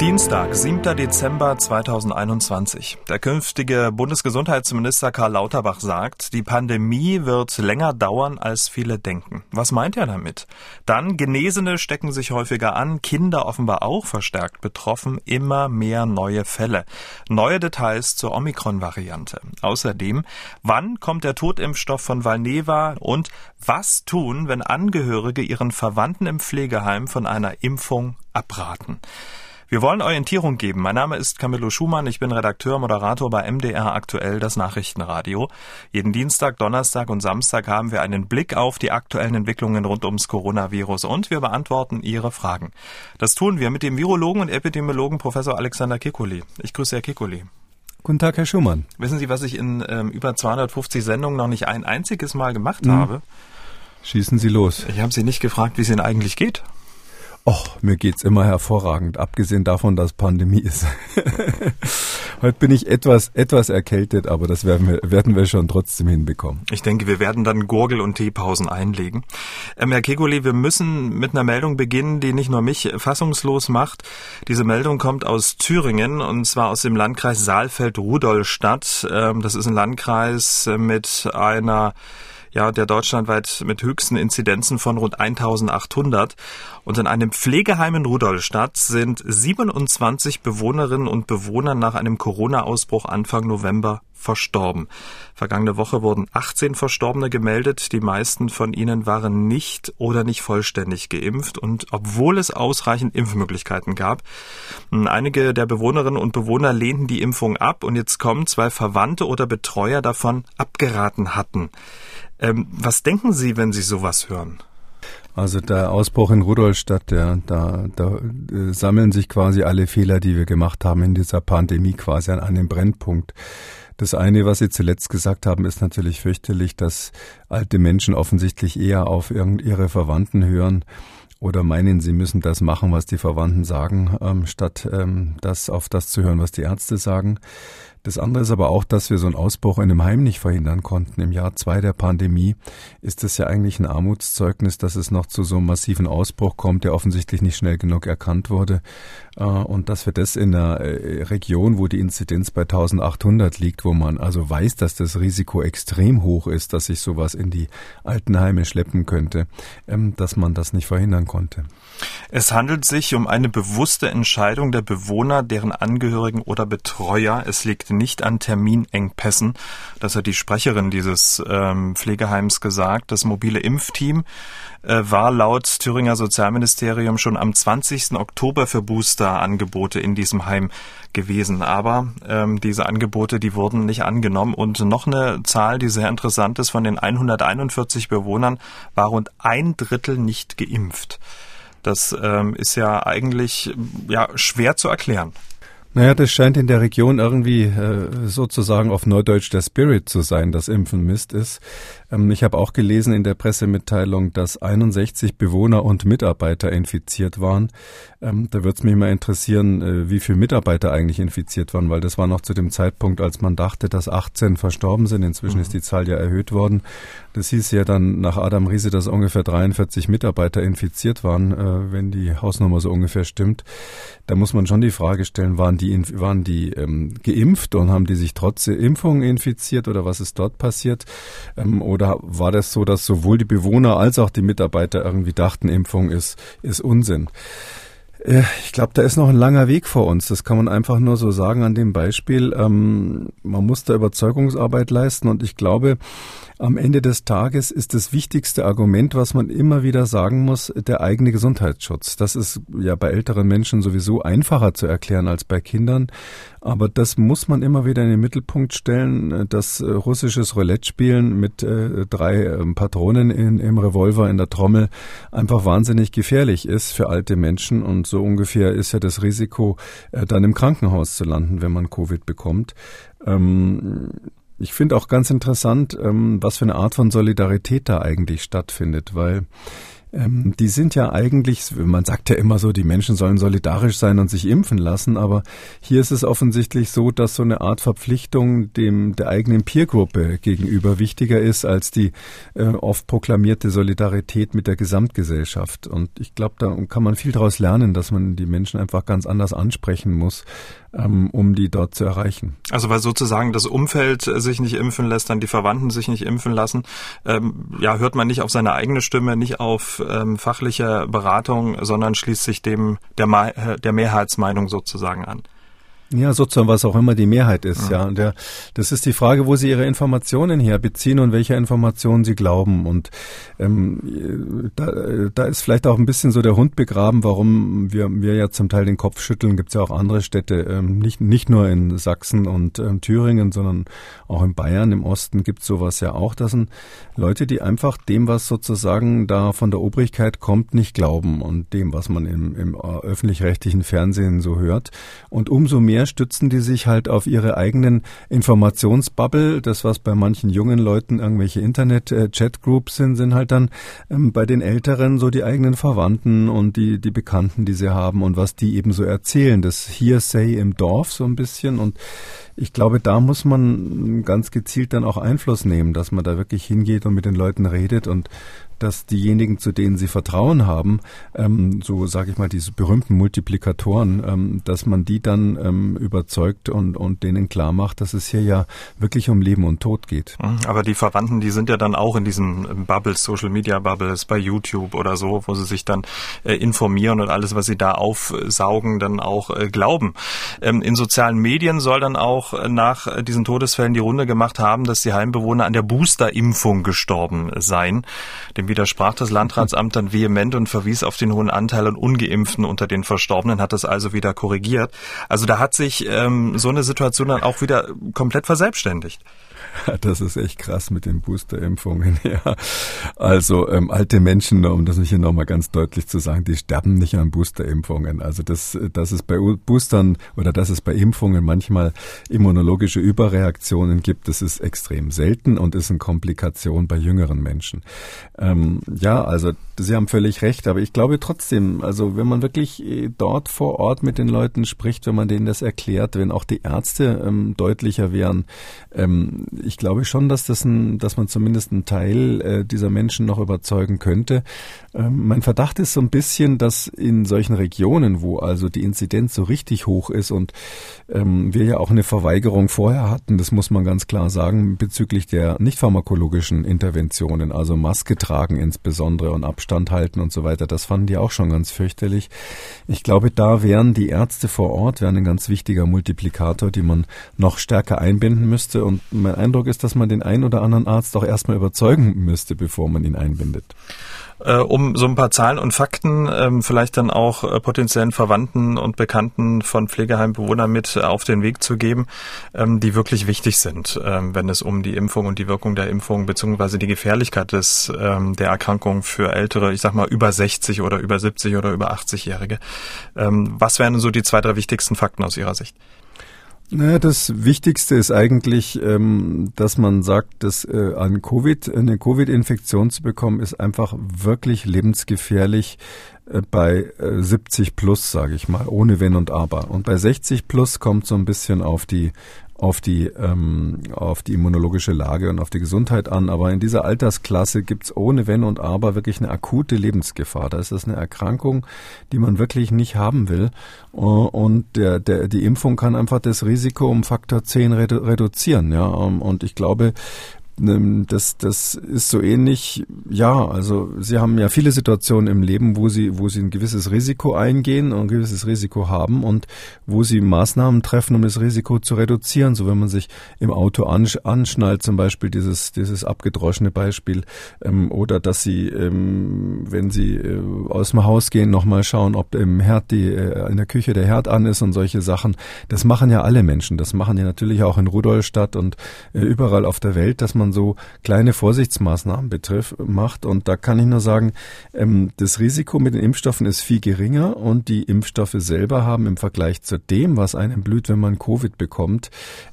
Dienstag, 7. Dezember 2021. Der künftige Bundesgesundheitsminister Karl Lauterbach sagt, die Pandemie wird länger dauern, als viele denken. Was meint er damit? Dann, Genesene stecken sich häufiger an, Kinder offenbar auch verstärkt betroffen, immer mehr neue Fälle. Neue Details zur Omikron-Variante. Außerdem, wann kommt der Totimpfstoff von Valneva und was tun, wenn Angehörige ihren Verwandten im Pflegeheim von einer Impfung abraten? Wir wollen Orientierung geben. Mein Name ist Camillo Schumann. Ich bin Redakteur, Moderator bei MDR aktuell, das Nachrichtenradio. Jeden Dienstag, Donnerstag und Samstag haben wir einen Blick auf die aktuellen Entwicklungen rund ums Coronavirus und wir beantworten Ihre Fragen. Das tun wir mit dem Virologen und Epidemiologen Professor Alexander Kikuli. Ich grüße Herr Kikuli. Guten Tag, Herr Schumann. Wissen Sie, was ich in ähm, über 250 Sendungen noch nicht ein einziges Mal gemacht hm. habe? Schießen Sie los. Ich habe Sie nicht gefragt, wie es Ihnen eigentlich geht. Och, mir geht's immer hervorragend, abgesehen davon, dass Pandemie ist. Heute bin ich etwas, etwas erkältet, aber das werden wir, werden wir schon trotzdem hinbekommen. Ich denke, wir werden dann Gurgel- und Teepausen einlegen. Ähm, Herr Kegoli, wir müssen mit einer Meldung beginnen, die nicht nur mich fassungslos macht. Diese Meldung kommt aus Thüringen und zwar aus dem Landkreis Saalfeld-Rudolstadt. Ähm, das ist ein Landkreis mit einer ja, der deutschlandweit mit höchsten Inzidenzen von rund 1800. Und in einem Pflegeheim in Rudolstadt sind 27 Bewohnerinnen und Bewohner nach einem Corona-Ausbruch Anfang November verstorben. Vergangene Woche wurden 18 Verstorbene gemeldet. Die meisten von ihnen waren nicht oder nicht vollständig geimpft. Und obwohl es ausreichend Impfmöglichkeiten gab, einige der Bewohnerinnen und Bewohner lehnten die Impfung ab und jetzt kommen zwei Verwandte oder Betreuer davon abgeraten hatten. Ähm, was denken Sie, wenn Sie sowas hören? Also der Ausbruch in Rudolstadt, der, da, da äh, sammeln sich quasi alle Fehler, die wir gemacht haben in dieser Pandemie quasi an einem Brennpunkt. Das eine, was Sie zuletzt gesagt haben, ist natürlich fürchterlich, dass alte Menschen offensichtlich eher auf ihre Verwandten hören oder meinen, sie müssen das machen, was die Verwandten sagen, ähm, statt ähm, das auf das zu hören, was die Ärzte sagen. Das andere ist aber auch, dass wir so einen Ausbruch in einem Heim nicht verhindern konnten. Im Jahr zwei der Pandemie ist es ja eigentlich ein Armutszeugnis, dass es noch zu so einem massiven Ausbruch kommt, der offensichtlich nicht schnell genug erkannt wurde. Äh, und dass wir das in einer äh, Region, wo die Inzidenz bei 1800 liegt, wo man also weiß, dass das Risiko extrem hoch ist, dass sich sowas in die Altenheime schleppen könnte, ähm, dass man das nicht verhindern konnte. Es handelt sich um eine bewusste Entscheidung der Bewohner, deren Angehörigen oder Betreuer. Es liegt nicht an Terminengpässen. Das hat die Sprecherin dieses ähm, Pflegeheims gesagt. Das mobile Impfteam äh, war laut Thüringer Sozialministerium schon am 20. Oktober für Booster-Angebote in diesem Heim gewesen. Aber ähm, diese Angebote, die wurden nicht angenommen. Und noch eine Zahl, die sehr interessant ist, von den 141 Bewohnern war rund ein Drittel nicht geimpft. Das ähm, ist ja eigentlich ja schwer zu erklären. Naja, das scheint in der Region irgendwie äh, sozusagen auf Neudeutsch der Spirit zu sein, dass Impfen Mist ist. Ähm, ich habe auch gelesen in der Pressemitteilung, dass 61 Bewohner und Mitarbeiter infiziert waren. Ähm, da würde es mich mal interessieren, äh, wie viele Mitarbeiter eigentlich infiziert waren, weil das war noch zu dem Zeitpunkt, als man dachte, dass 18 verstorben sind. Inzwischen mhm. ist die Zahl ja erhöht worden. Das hieß ja dann nach Adam Riese, dass ungefähr 43 Mitarbeiter infiziert waren, äh, wenn die Hausnummer so ungefähr stimmt. Da muss man schon die Frage stellen, waren die, waren die ähm, geimpft und haben die sich trotz Impfung infiziert oder was ist dort passiert? Ähm, oder war das so, dass sowohl die Bewohner als auch die Mitarbeiter irgendwie dachten, Impfung ist, ist Unsinn? Ich glaube, da ist noch ein langer Weg vor uns. Das kann man einfach nur so sagen an dem Beispiel. Ähm, man muss da Überzeugungsarbeit leisten und ich glaube, am Ende des Tages ist das wichtigste Argument, was man immer wieder sagen muss, der eigene Gesundheitsschutz. Das ist ja bei älteren Menschen sowieso einfacher zu erklären als bei Kindern. Aber das muss man immer wieder in den Mittelpunkt stellen. Das äh, russisches Roulette-Spielen mit äh, drei äh, Patronen in, im Revolver in der Trommel einfach wahnsinnig gefährlich ist für alte Menschen. Und so ungefähr ist ja das Risiko, äh, dann im Krankenhaus zu landen, wenn man Covid bekommt. Ähm, ich finde auch ganz interessant, ähm, was für eine Art von Solidarität da eigentlich stattfindet, weil ähm, die sind ja eigentlich, man sagt ja immer so, die Menschen sollen solidarisch sein und sich impfen lassen, aber hier ist es offensichtlich so, dass so eine Art Verpflichtung dem der eigenen Peergruppe gegenüber wichtiger ist als die äh, oft proklamierte Solidarität mit der Gesamtgesellschaft. Und ich glaube, da kann man viel daraus lernen, dass man die Menschen einfach ganz anders ansprechen muss ähm, um die dort zu erreichen. Also weil sozusagen das Umfeld sich nicht impfen lässt, dann die Verwandten sich nicht impfen lassen, ähm, ja, hört man nicht auf seine eigene Stimme, nicht auf ähm, fachliche Beratung, sondern schließt sich dem der, der Mehrheitsmeinung sozusagen an. Ja, sozusagen, was auch immer die Mehrheit ist, ja. ja. Der, das ist die Frage, wo Sie Ihre Informationen herbeziehen und welche Informationen Sie glauben. Und ähm, da, da ist vielleicht auch ein bisschen so der Hund begraben, warum wir, wir ja zum Teil den Kopf schütteln. Gibt es ja auch andere Städte, ähm, nicht, nicht nur in Sachsen und ähm, Thüringen, sondern auch in Bayern im Osten gibt es sowas ja auch. Das sind Leute, die einfach dem, was sozusagen da von der Obrigkeit kommt, nicht glauben und dem, was man im, im äh, öffentlich-rechtlichen Fernsehen so hört. Und umso mehr mehr stützen die sich halt auf ihre eigenen Informationsbubble. Das, was bei manchen jungen Leuten irgendwelche Internet-Chat-Groups sind, sind halt dann ähm, bei den Älteren so die eigenen Verwandten und die, die Bekannten, die sie haben und was die eben so erzählen. Das Hearsay im Dorf so ein bisschen und ich glaube, da muss man ganz gezielt dann auch Einfluss nehmen, dass man da wirklich hingeht und mit den Leuten redet und dass diejenigen, zu denen sie Vertrauen haben, ähm, so sage ich mal, diese berühmten Multiplikatoren, ähm, dass man die dann ähm, überzeugt und, und denen klar macht, dass es hier ja wirklich um Leben und Tod geht. Mhm, aber die Verwandten, die sind ja dann auch in diesen Bubbles, Social Media Bubbles, bei YouTube oder so, wo sie sich dann äh, informieren und alles, was sie da aufsaugen, dann auch äh, glauben. Ähm, in sozialen Medien soll dann auch äh, nach diesen Todesfällen die Runde gemacht haben, dass die Heimbewohner an der Boosterimpfung gestorben seien. Dem widersprach das Landratsamt dann vehement und verwies auf den hohen Anteil an Ungeimpften unter den Verstorbenen, hat das also wieder korrigiert. Also da hat sich ähm, so eine Situation dann auch wieder komplett verselbstständigt. Das ist echt krass mit den Boosterimpfungen. Ja. Also ähm, alte Menschen, um das hier nochmal ganz deutlich zu sagen, die sterben nicht an Boosterimpfungen. Also das, dass es bei Boostern oder dass es bei Impfungen manchmal immunologische Überreaktionen gibt, das ist extrem selten und ist eine Komplikation bei jüngeren Menschen. Ähm, ja, also Sie haben völlig recht, aber ich glaube trotzdem, also wenn man wirklich äh, dort vor Ort mit den Leuten spricht, wenn man denen das erklärt, wenn auch die Ärzte ähm, deutlicher wären, ähm, ich glaube schon, dass das ein, dass man zumindest einen Teil äh, dieser Menschen noch überzeugen könnte. Ähm, mein Verdacht ist so ein bisschen, dass in solchen Regionen, wo also die Inzidenz so richtig hoch ist und ähm, wir ja auch eine Verweigerung vorher hatten, das muss man ganz klar sagen, bezüglich der nicht pharmakologischen Interventionen, also Maske tragen insbesondere und Abstand halten und so weiter, das fanden die auch schon ganz fürchterlich. Ich glaube, da wären die Ärzte vor Ort, wären ein ganz wichtiger Multiplikator, die man noch stärker einbinden müsste und mein Eindruck ist, dass man den einen oder anderen Arzt auch erstmal überzeugen müsste, bevor man ihn einbindet. Äh, um so ein paar Zahlen und Fakten ähm, vielleicht dann auch äh, potenziellen Verwandten und Bekannten von Pflegeheimbewohnern mit auf den Weg zu geben, ähm, die wirklich wichtig sind, ähm, wenn es um die Impfung und die Wirkung der Impfung beziehungsweise die Gefährlichkeit des, ähm, der Erkrankung für ältere, ich sag mal über 60 oder über 70 oder über 80-Jährige. Ähm, was wären so die zwei, drei wichtigsten Fakten aus Ihrer Sicht? Naja, das Wichtigste ist eigentlich, ähm, dass man sagt, dass äh, an Covid, eine Covid-Infektion zu bekommen, ist einfach wirklich lebensgefährlich äh, bei äh, 70 plus, sage ich mal, ohne Wenn und Aber. Und bei 60 plus kommt so ein bisschen auf die auf die, ähm, auf die immunologische Lage und auf die Gesundheit an. Aber in dieser Altersklasse gibt's ohne Wenn und Aber wirklich eine akute Lebensgefahr. Da ist das eine Erkrankung, die man wirklich nicht haben will. Und der, der, die Impfung kann einfach das Risiko um Faktor 10 redu reduzieren. Ja? Und ich glaube, ähm, das, das ist so ähnlich, ja, also Sie haben ja viele Situationen im Leben, wo Sie, wo Sie ein gewisses Risiko eingehen und ein gewisses Risiko haben und wo Sie Maßnahmen treffen, um das Risiko zu reduzieren. So wenn man sich im Auto ansch anschnallt, zum Beispiel dieses, dieses abgedroschene Beispiel, ähm, oder dass Sie, ähm, wenn Sie äh, aus dem Haus gehen, nochmal schauen, ob im Herd die, äh, in der Küche der Herd an ist und solche Sachen. Das machen ja alle Menschen. Das machen ja natürlich auch in Rudolstadt und äh, überall auf der Welt, dass man man so kleine Vorsichtsmaßnahmen betrifft, macht. Und da kann ich nur sagen, ähm, das Risiko mit den Impfstoffen ist viel geringer und die Impfstoffe selber haben im Vergleich zu dem, was einem blüht, wenn man Covid bekommt,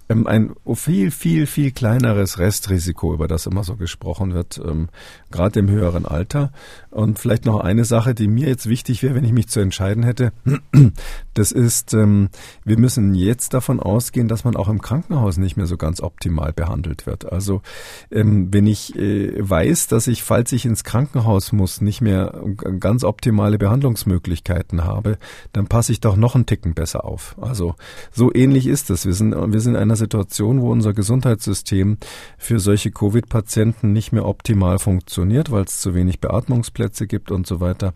ein viel, viel, viel kleineres Restrisiko, über das immer so gesprochen wird, ähm, gerade im höheren Alter. Und vielleicht noch eine Sache, die mir jetzt wichtig wäre, wenn ich mich zu entscheiden hätte. Das ist, ähm, wir müssen jetzt davon ausgehen, dass man auch im Krankenhaus nicht mehr so ganz optimal behandelt wird. Also ähm, wenn ich äh, weiß, dass ich, falls ich ins Krankenhaus muss, nicht mehr ganz optimale Behandlungsmöglichkeiten habe, dann passe ich doch noch einen Ticken besser auf. Also so ähnlich ist es. Wir sind, wir sind in einer Situation, wo unser Gesundheitssystem für solche Covid-Patienten nicht mehr optimal funktioniert, weil es zu wenig Beatmungsplätze gibt und so weiter.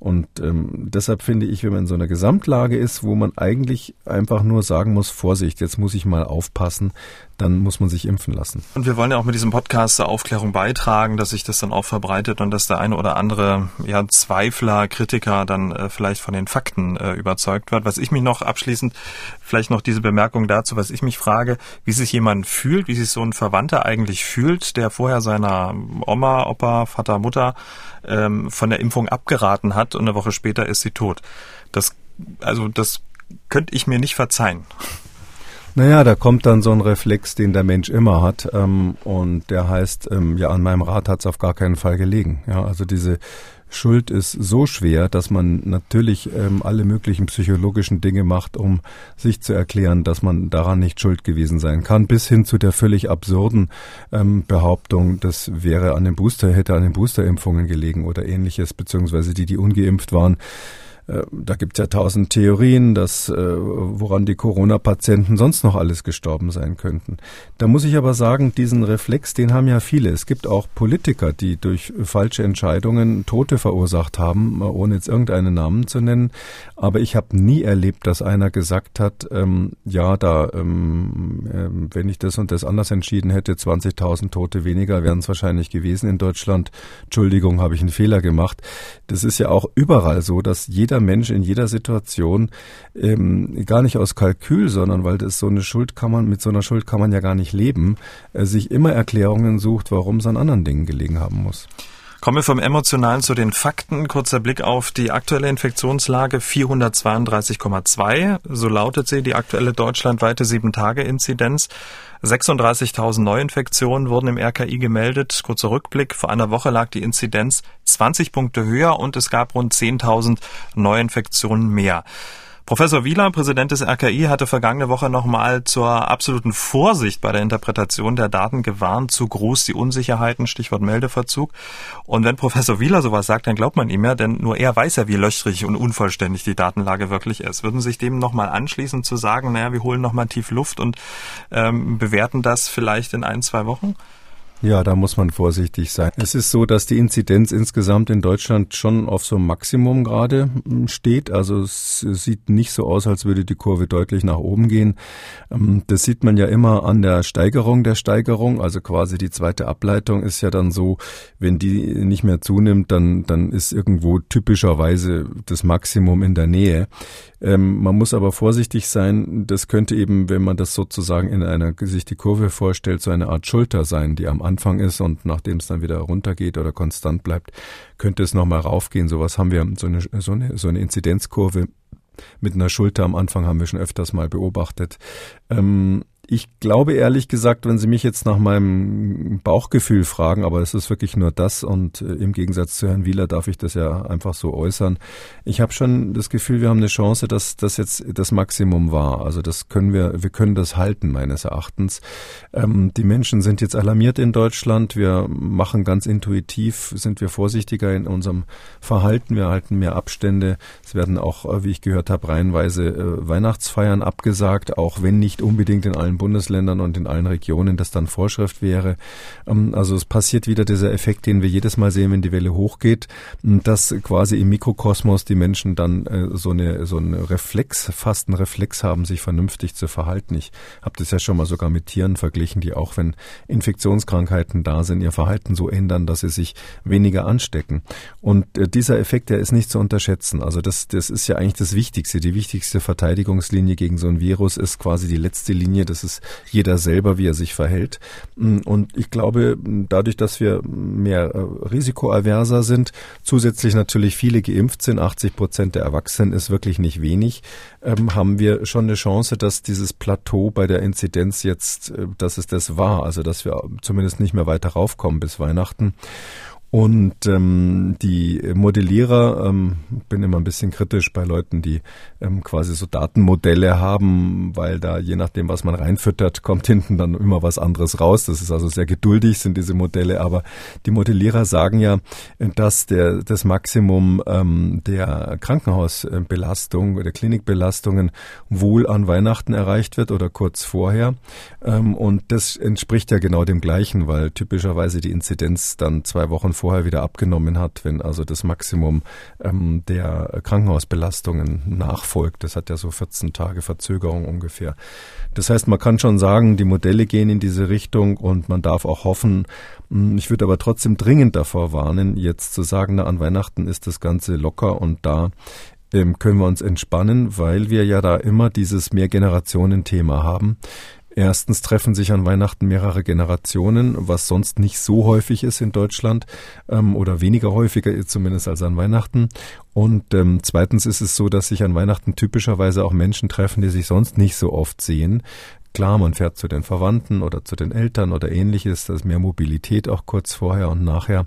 Und ähm, deshalb finde ich, wenn man in so einer Gesamtlage ist, wo man eigentlich einfach nur sagen muss, Vorsicht, jetzt muss ich mal aufpassen, dann muss man sich impfen lassen. Und wir wollen ja auch mit diesem Podcast zur Aufklärung beitragen, dass sich das dann auch verbreitet und dass der eine oder andere ja, Zweifler, Kritiker dann äh, vielleicht von den Fakten äh, überzeugt wird. Was ich mich noch abschließend, vielleicht noch diese Bemerkung dazu, was ich mich frage, wie sich jemand fühlt, wie sich so ein Verwandter eigentlich fühlt, der vorher seiner Oma, Opa, Vater, Mutter ähm, von der Impfung abgeraten hat und eine Woche später ist sie tot. Das, also das könnte ich mir nicht verzeihen. Naja, da kommt dann so ein Reflex, den der Mensch immer hat, ähm, und der heißt, ähm, ja, an meinem Rat hat es auf gar keinen Fall gelegen. Ja, also diese Schuld ist so schwer, dass man natürlich ähm, alle möglichen psychologischen Dinge macht, um sich zu erklären, dass man daran nicht schuld gewesen sein kann, bis hin zu der völlig absurden ähm, Behauptung, das wäre an den Booster, hätte an den Boosterimpfungen gelegen oder ähnliches, beziehungsweise die, die ungeimpft waren. Äh, da gibt es ja tausend Theorien, dass äh, woran die Corona-Patienten sonst noch alles gestorben sein könnten. Da muss ich aber sagen, diesen Reflex, den haben ja viele. Es gibt auch Politiker, die durch falsche Entscheidungen Tote verursacht haben, ohne jetzt irgendeinen Namen zu nennen. Aber ich habe nie erlebt, dass einer gesagt hat, ähm, ja, da, ähm, äh, wenn ich das und das anders entschieden hätte, 20.000 Tote weniger wären es wahrscheinlich gewesen in Deutschland. Entschuldigung, habe ich einen Fehler gemacht. Das ist ja auch überall so, dass jeder jeder Mensch in jeder Situation ähm, gar nicht aus Kalkül, sondern weil das so eine Schuld kann man, mit so einer Schuld kann man ja gar nicht leben, äh, sich immer Erklärungen sucht, warum es an anderen Dingen gelegen haben muss. Kommen wir vom Emotionalen zu den Fakten. Kurzer Blick auf die aktuelle Infektionslage 432,2. So lautet sie, die aktuelle deutschlandweite 7-Tage-Inzidenz. 36.000 Neuinfektionen wurden im RKI gemeldet. Kurzer Rückblick. Vor einer Woche lag die Inzidenz 20 Punkte höher und es gab rund 10.000 Neuinfektionen mehr. Professor Wieler, Präsident des RKI, hatte vergangene Woche nochmal zur absoluten Vorsicht bei der Interpretation der Daten gewarnt. Zu groß die Unsicherheiten, Stichwort Meldeverzug. Und wenn Professor Wieler sowas sagt, dann glaubt man ihm ja, denn nur er weiß ja, wie löchrig und unvollständig die Datenlage wirklich ist. Würden Sie sich dem nochmal anschließen zu sagen, naja, wir holen nochmal tief Luft und ähm, bewerten das vielleicht in ein, zwei Wochen? Ja, da muss man vorsichtig sein. Es ist so, dass die Inzidenz insgesamt in Deutschland schon auf so einem Maximum gerade hm, steht. Also es sieht nicht so aus, als würde die Kurve deutlich nach oben gehen. Ähm, das sieht man ja immer an der Steigerung der Steigerung. Also quasi die zweite Ableitung ist ja dann so, wenn die nicht mehr zunimmt, dann, dann ist irgendwo typischerweise das Maximum in der Nähe. Ähm, man muss aber vorsichtig sein. Das könnte eben, wenn man das sozusagen in einer, sich die Kurve vorstellt, so eine Art Schulter sein, die am ist und nachdem es dann wieder runtergeht oder konstant bleibt, könnte es nochmal raufgehen. Sowas haben wir, so eine, so eine, so eine Inzidenzkurve mit einer Schulter am Anfang haben wir schon öfters mal beobachtet. Ähm, ich glaube ehrlich gesagt, wenn Sie mich jetzt nach meinem Bauchgefühl fragen, aber es ist wirklich nur das und äh, im Gegensatz zu Herrn Wieler darf ich das ja einfach so äußern. Ich habe schon das Gefühl, wir haben eine Chance, dass das jetzt das Maximum war. Also das können wir, wir können das halten meines Erachtens. Ähm, die Menschen sind jetzt alarmiert in Deutschland. Wir machen ganz intuitiv, sind wir vorsichtiger in unserem Verhalten. Wir halten mehr Abstände. Es werden auch, äh, wie ich gehört habe, reihenweise äh, Weihnachtsfeiern abgesagt, auch wenn nicht unbedingt in allen Bundesländern und in allen Regionen das dann Vorschrift wäre. Ähm, also es passiert wieder dieser Effekt, den wir jedes Mal sehen, wenn die Welle hochgeht, dass quasi im Mikrokosmos die Menschen dann äh, so eine so einen Reflex, fast einen Reflex haben, sich vernünftig zu verhalten. Ich habe das ja schon mal sogar mit Tieren verglichen, die auch wenn Infektionskrankheiten da sind, ihr Verhalten so ändern, dass sie sich weniger anstecken. Und äh, dieser Effekt, der ist nicht zu unterschätzen. Also das, das ist ja eigentlich das Wichtigste. Die wichtigste Verteidigungslinie gegen so ein Virus ist quasi die letzte Linie. Das ist es jeder selber, wie er sich verhält. Und ich glaube, dadurch, dass wir mehr äh, risikoaverser sind, zusätzlich natürlich viele geimpft sind, 80 Prozent der Erwachsenen ist wirklich nicht wenig, ähm, haben wir schon eine Chance, dass dieses Plateau bei der Inzidenz jetzt, äh, dass es das war, also dass wir zumindest nicht mehr weiter raufkommen bis Weihnachten. Und ähm, die Modellierer, ähm, bin immer ein bisschen kritisch bei Leuten, die ähm, quasi so Datenmodelle haben, weil da je nachdem, was man reinfüttert, kommt hinten dann immer was anderes raus. Das ist also sehr geduldig, sind diese Modelle. Aber die Modellierer sagen ja, dass der, das Maximum ähm, der Krankenhausbelastung, der Klinikbelastungen wohl an Weihnachten erreicht wird oder kurz vorher. Ähm, und das entspricht ja genau dem Gleichen, weil typischerweise die Inzidenz dann zwei Wochen vorher wieder abgenommen hat, wenn also das Maximum ähm, der Krankenhausbelastungen nachfolgt. Das hat ja so 14 Tage Verzögerung ungefähr. Das heißt, man kann schon sagen, die Modelle gehen in diese Richtung und man darf auch hoffen, hm, ich würde aber trotzdem dringend davor warnen, jetzt zu sagen, na, an Weihnachten ist das Ganze locker und da ähm, können wir uns entspannen, weil wir ja da immer dieses Mehrgenerationen-Thema haben. Erstens treffen sich an Weihnachten mehrere Generationen, was sonst nicht so häufig ist in Deutschland ähm, oder weniger häufiger zumindest als an Weihnachten. Und ähm, zweitens ist es so, dass sich an Weihnachten typischerweise auch Menschen treffen, die sich sonst nicht so oft sehen. Klar, man fährt zu den Verwandten oder zu den Eltern oder ähnliches, da ist mehr Mobilität auch kurz vorher und nachher.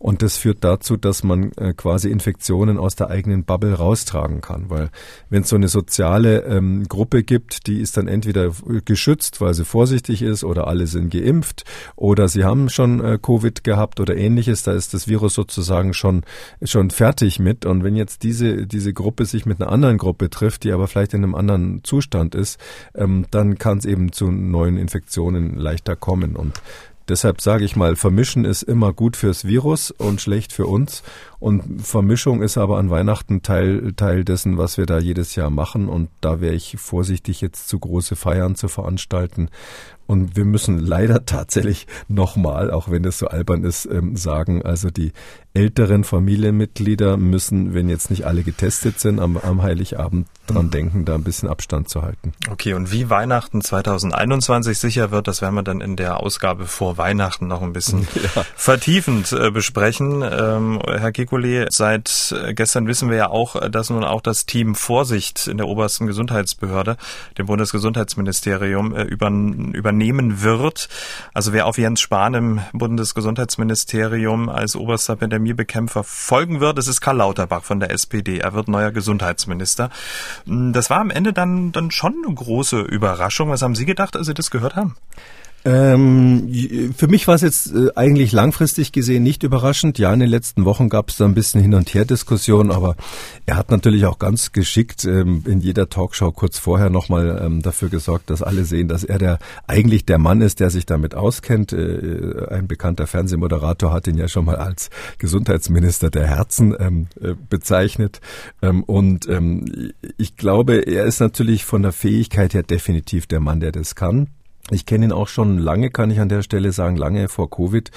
Und das führt dazu, dass man äh, quasi Infektionen aus der eigenen Bubble raustragen kann. Weil wenn es so eine soziale ähm, Gruppe gibt, die ist dann entweder geschützt, weil sie vorsichtig ist oder alle sind geimpft oder sie haben schon äh, Covid gehabt oder ähnliches, da ist das Virus sozusagen schon, schon fertig mit. Und wenn jetzt diese, diese Gruppe sich mit einer anderen Gruppe trifft, die aber vielleicht in einem anderen Zustand ist, ähm, dann kann es eben zu neuen Infektionen leichter kommen. Und deshalb sage ich mal, Vermischen ist immer gut fürs Virus und schlecht für uns. Und Vermischung ist aber an Weihnachten Teil, Teil dessen, was wir da jedes Jahr machen. Und da wäre ich vorsichtig, jetzt zu große Feiern zu veranstalten. Und wir müssen leider tatsächlich nochmal, auch wenn das so albern ist, ähm, sagen, also die älteren Familienmitglieder müssen, wenn jetzt nicht alle getestet sind, am, am Heiligabend dran mhm. denken, da ein bisschen Abstand zu halten. Okay, und wie Weihnachten 2021 sicher wird, das werden wir dann in der Ausgabe vor Weihnachten noch ein bisschen ja. vertiefend äh, besprechen. Ähm, Herr Kekulé, seit äh, gestern wissen wir ja auch, dass nun auch das Team Vorsicht in der obersten Gesundheitsbehörde, dem Bundesgesundheitsministerium, äh, über, übernehmen wird. Also wer auf Jens Spahn im Bundesgesundheitsministerium als oberster Pandemie Pandemiebekämpfer folgen wird. Es ist Karl Lauterbach von der SPD. Er wird neuer Gesundheitsminister. Hm, das war am Ende dann, dann schon eine große Überraschung. Was haben Sie gedacht, als Sie das gehört haben? Ähm, für mich war es jetzt äh, eigentlich langfristig gesehen nicht überraschend. Ja, in den letzten Wochen gab es da ein bisschen Hin- und Her-Diskussion, aber er hat natürlich auch ganz geschickt ähm, in jeder Talkshow kurz vorher nochmal ähm, dafür gesorgt, dass alle sehen, dass er der eigentlich der Mann ist, der sich damit auskennt. Äh, ein bekannter Fernsehmoderator hat ihn ja schon mal als Gesundheitsminister der Herzen ähm, äh, bezeichnet. Ähm, und ähm, ich glaube, er ist natürlich von der Fähigkeit her definitiv der Mann, der das kann. Ich kenne ihn auch schon lange, kann ich an der Stelle sagen, lange vor Covid.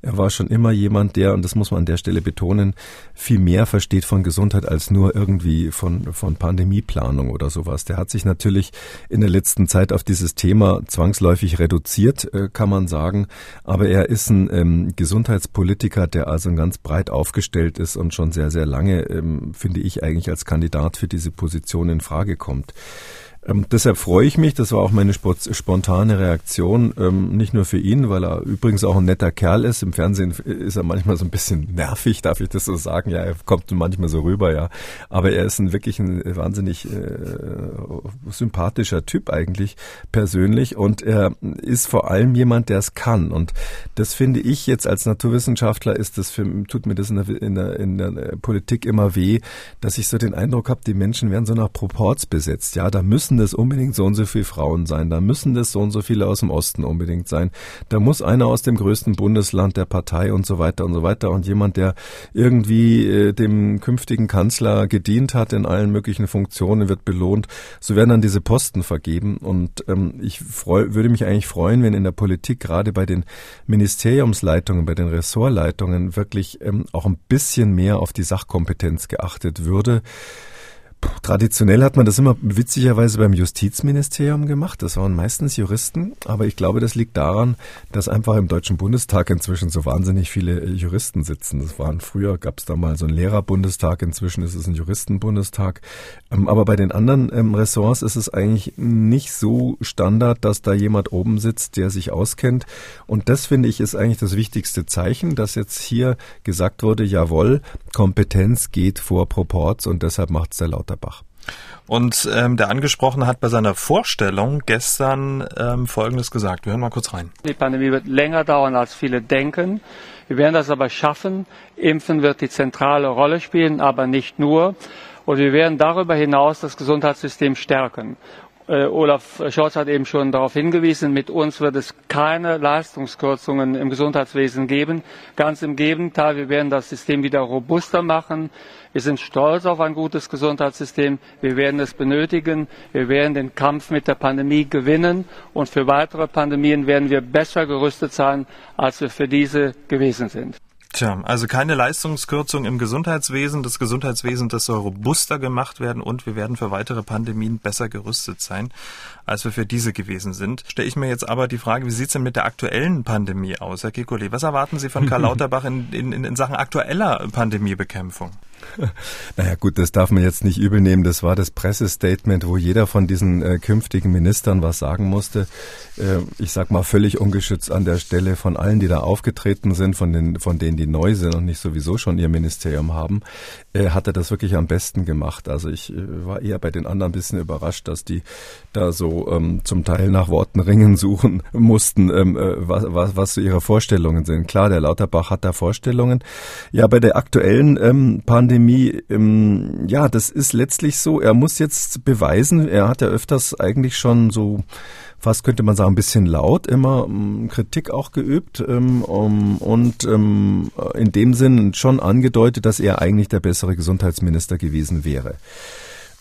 Er war schon immer jemand, der, und das muss man an der Stelle betonen, viel mehr versteht von Gesundheit als nur irgendwie von, von Pandemieplanung oder sowas. Der hat sich natürlich in der letzten Zeit auf dieses Thema zwangsläufig reduziert, äh, kann man sagen. Aber er ist ein ähm, Gesundheitspolitiker, der also ganz breit aufgestellt ist und schon sehr, sehr lange, ähm, finde ich, eigentlich als Kandidat für diese Position in Frage kommt. Ähm, deshalb freue ich mich, das war auch meine spontane Reaktion, ähm, nicht nur für ihn, weil er übrigens auch ein netter Kerl ist. Im Fernsehen ist er manchmal so ein bisschen nervig, darf ich das so sagen? Ja, er kommt manchmal so rüber, ja. Aber er ist ein wirklich ein wahnsinnig äh, sympathischer Typ eigentlich persönlich und er ist vor allem jemand, der es kann. Und das finde ich jetzt als Naturwissenschaftler ist das für, tut mir das in der, in der, in der Politik immer weh, dass ich so den Eindruck habe, die Menschen werden so nach Proports besetzt. Ja, da müssen müssen das unbedingt so und so viele Frauen sein, da müssen das so und so viele aus dem Osten unbedingt sein, da muss einer aus dem größten Bundesland der Partei und so weiter und so weiter und jemand, der irgendwie äh, dem künftigen Kanzler gedient hat in allen möglichen Funktionen, wird belohnt. So werden dann diese Posten vergeben und ähm, ich freu, würde mich eigentlich freuen, wenn in der Politik gerade bei den Ministeriumsleitungen, bei den Ressortleitungen wirklich ähm, auch ein bisschen mehr auf die Sachkompetenz geachtet würde. Traditionell hat man das immer witzigerweise beim Justizministerium gemacht. Das waren meistens Juristen. Aber ich glaube, das liegt daran, dass einfach im Deutschen Bundestag inzwischen so wahnsinnig viele Juristen sitzen. Das waren früher, gab es da mal so einen Lehrerbundestag. Inzwischen ist es ein Juristenbundestag. Ähm, aber bei den anderen ähm, Ressorts ist es eigentlich nicht so Standard, dass da jemand oben sitzt, der sich auskennt. Und das finde ich ist eigentlich das wichtigste Zeichen, dass jetzt hier gesagt wurde, jawohl, Kompetenz geht vor Proports und deshalb macht es der Lauterbach. Und ähm, der Angesprochene hat bei seiner Vorstellung gestern ähm, Folgendes gesagt. Wir hören mal kurz rein. Die Pandemie wird länger dauern, als viele denken. Wir werden das aber schaffen. Impfen wird die zentrale Rolle spielen, aber nicht nur. Und wir werden darüber hinaus das Gesundheitssystem stärken. Äh, Olaf Scholz hat eben schon darauf hingewiesen, mit uns wird es keine Leistungskürzungen im Gesundheitswesen geben. Ganz im Gegenteil, wir werden das System wieder robuster machen. Wir sind stolz auf ein gutes Gesundheitssystem. Wir werden es benötigen. Wir werden den Kampf mit der Pandemie gewinnen. Und für weitere Pandemien werden wir besser gerüstet sein, als wir für diese gewesen sind. Tja, also keine Leistungskürzung im Gesundheitswesen. Das Gesundheitswesen, das soll robuster gemacht werden und wir werden für weitere Pandemien besser gerüstet sein, als wir für diese gewesen sind. Stelle ich mir jetzt aber die Frage, wie sieht's denn mit der aktuellen Pandemie aus, Herr Kikoli? Was erwarten Sie von Karl Lauterbach in, in, in Sachen aktueller Pandemiebekämpfung? Naja gut, das darf man jetzt nicht übel nehmen. Das war das Pressestatement, wo jeder von diesen äh, künftigen Ministern was sagen musste. Äh, ich sag mal völlig ungeschützt an der Stelle von allen, die da aufgetreten sind, von, den, von denen, die neu sind und nicht sowieso schon ihr Ministerium haben, äh, hat er das wirklich am besten gemacht. Also ich äh, war eher bei den anderen ein bisschen überrascht, dass die da so ähm, zum Teil nach Worten ringen suchen mussten, ähm, äh, was, was, was so ihre Vorstellungen sind. Klar, der Lauterbach hat da Vorstellungen. Ja, bei der aktuellen ähm, Pandemie, ähm, ja, das ist letztlich so, er muss jetzt beweisen, er hat ja öfters eigentlich schon so fast könnte man sagen, ein bisschen laut immer um, Kritik auch geübt ähm, um, und ähm, in dem Sinn schon angedeutet, dass er eigentlich der bessere Gesundheitsminister gewesen wäre.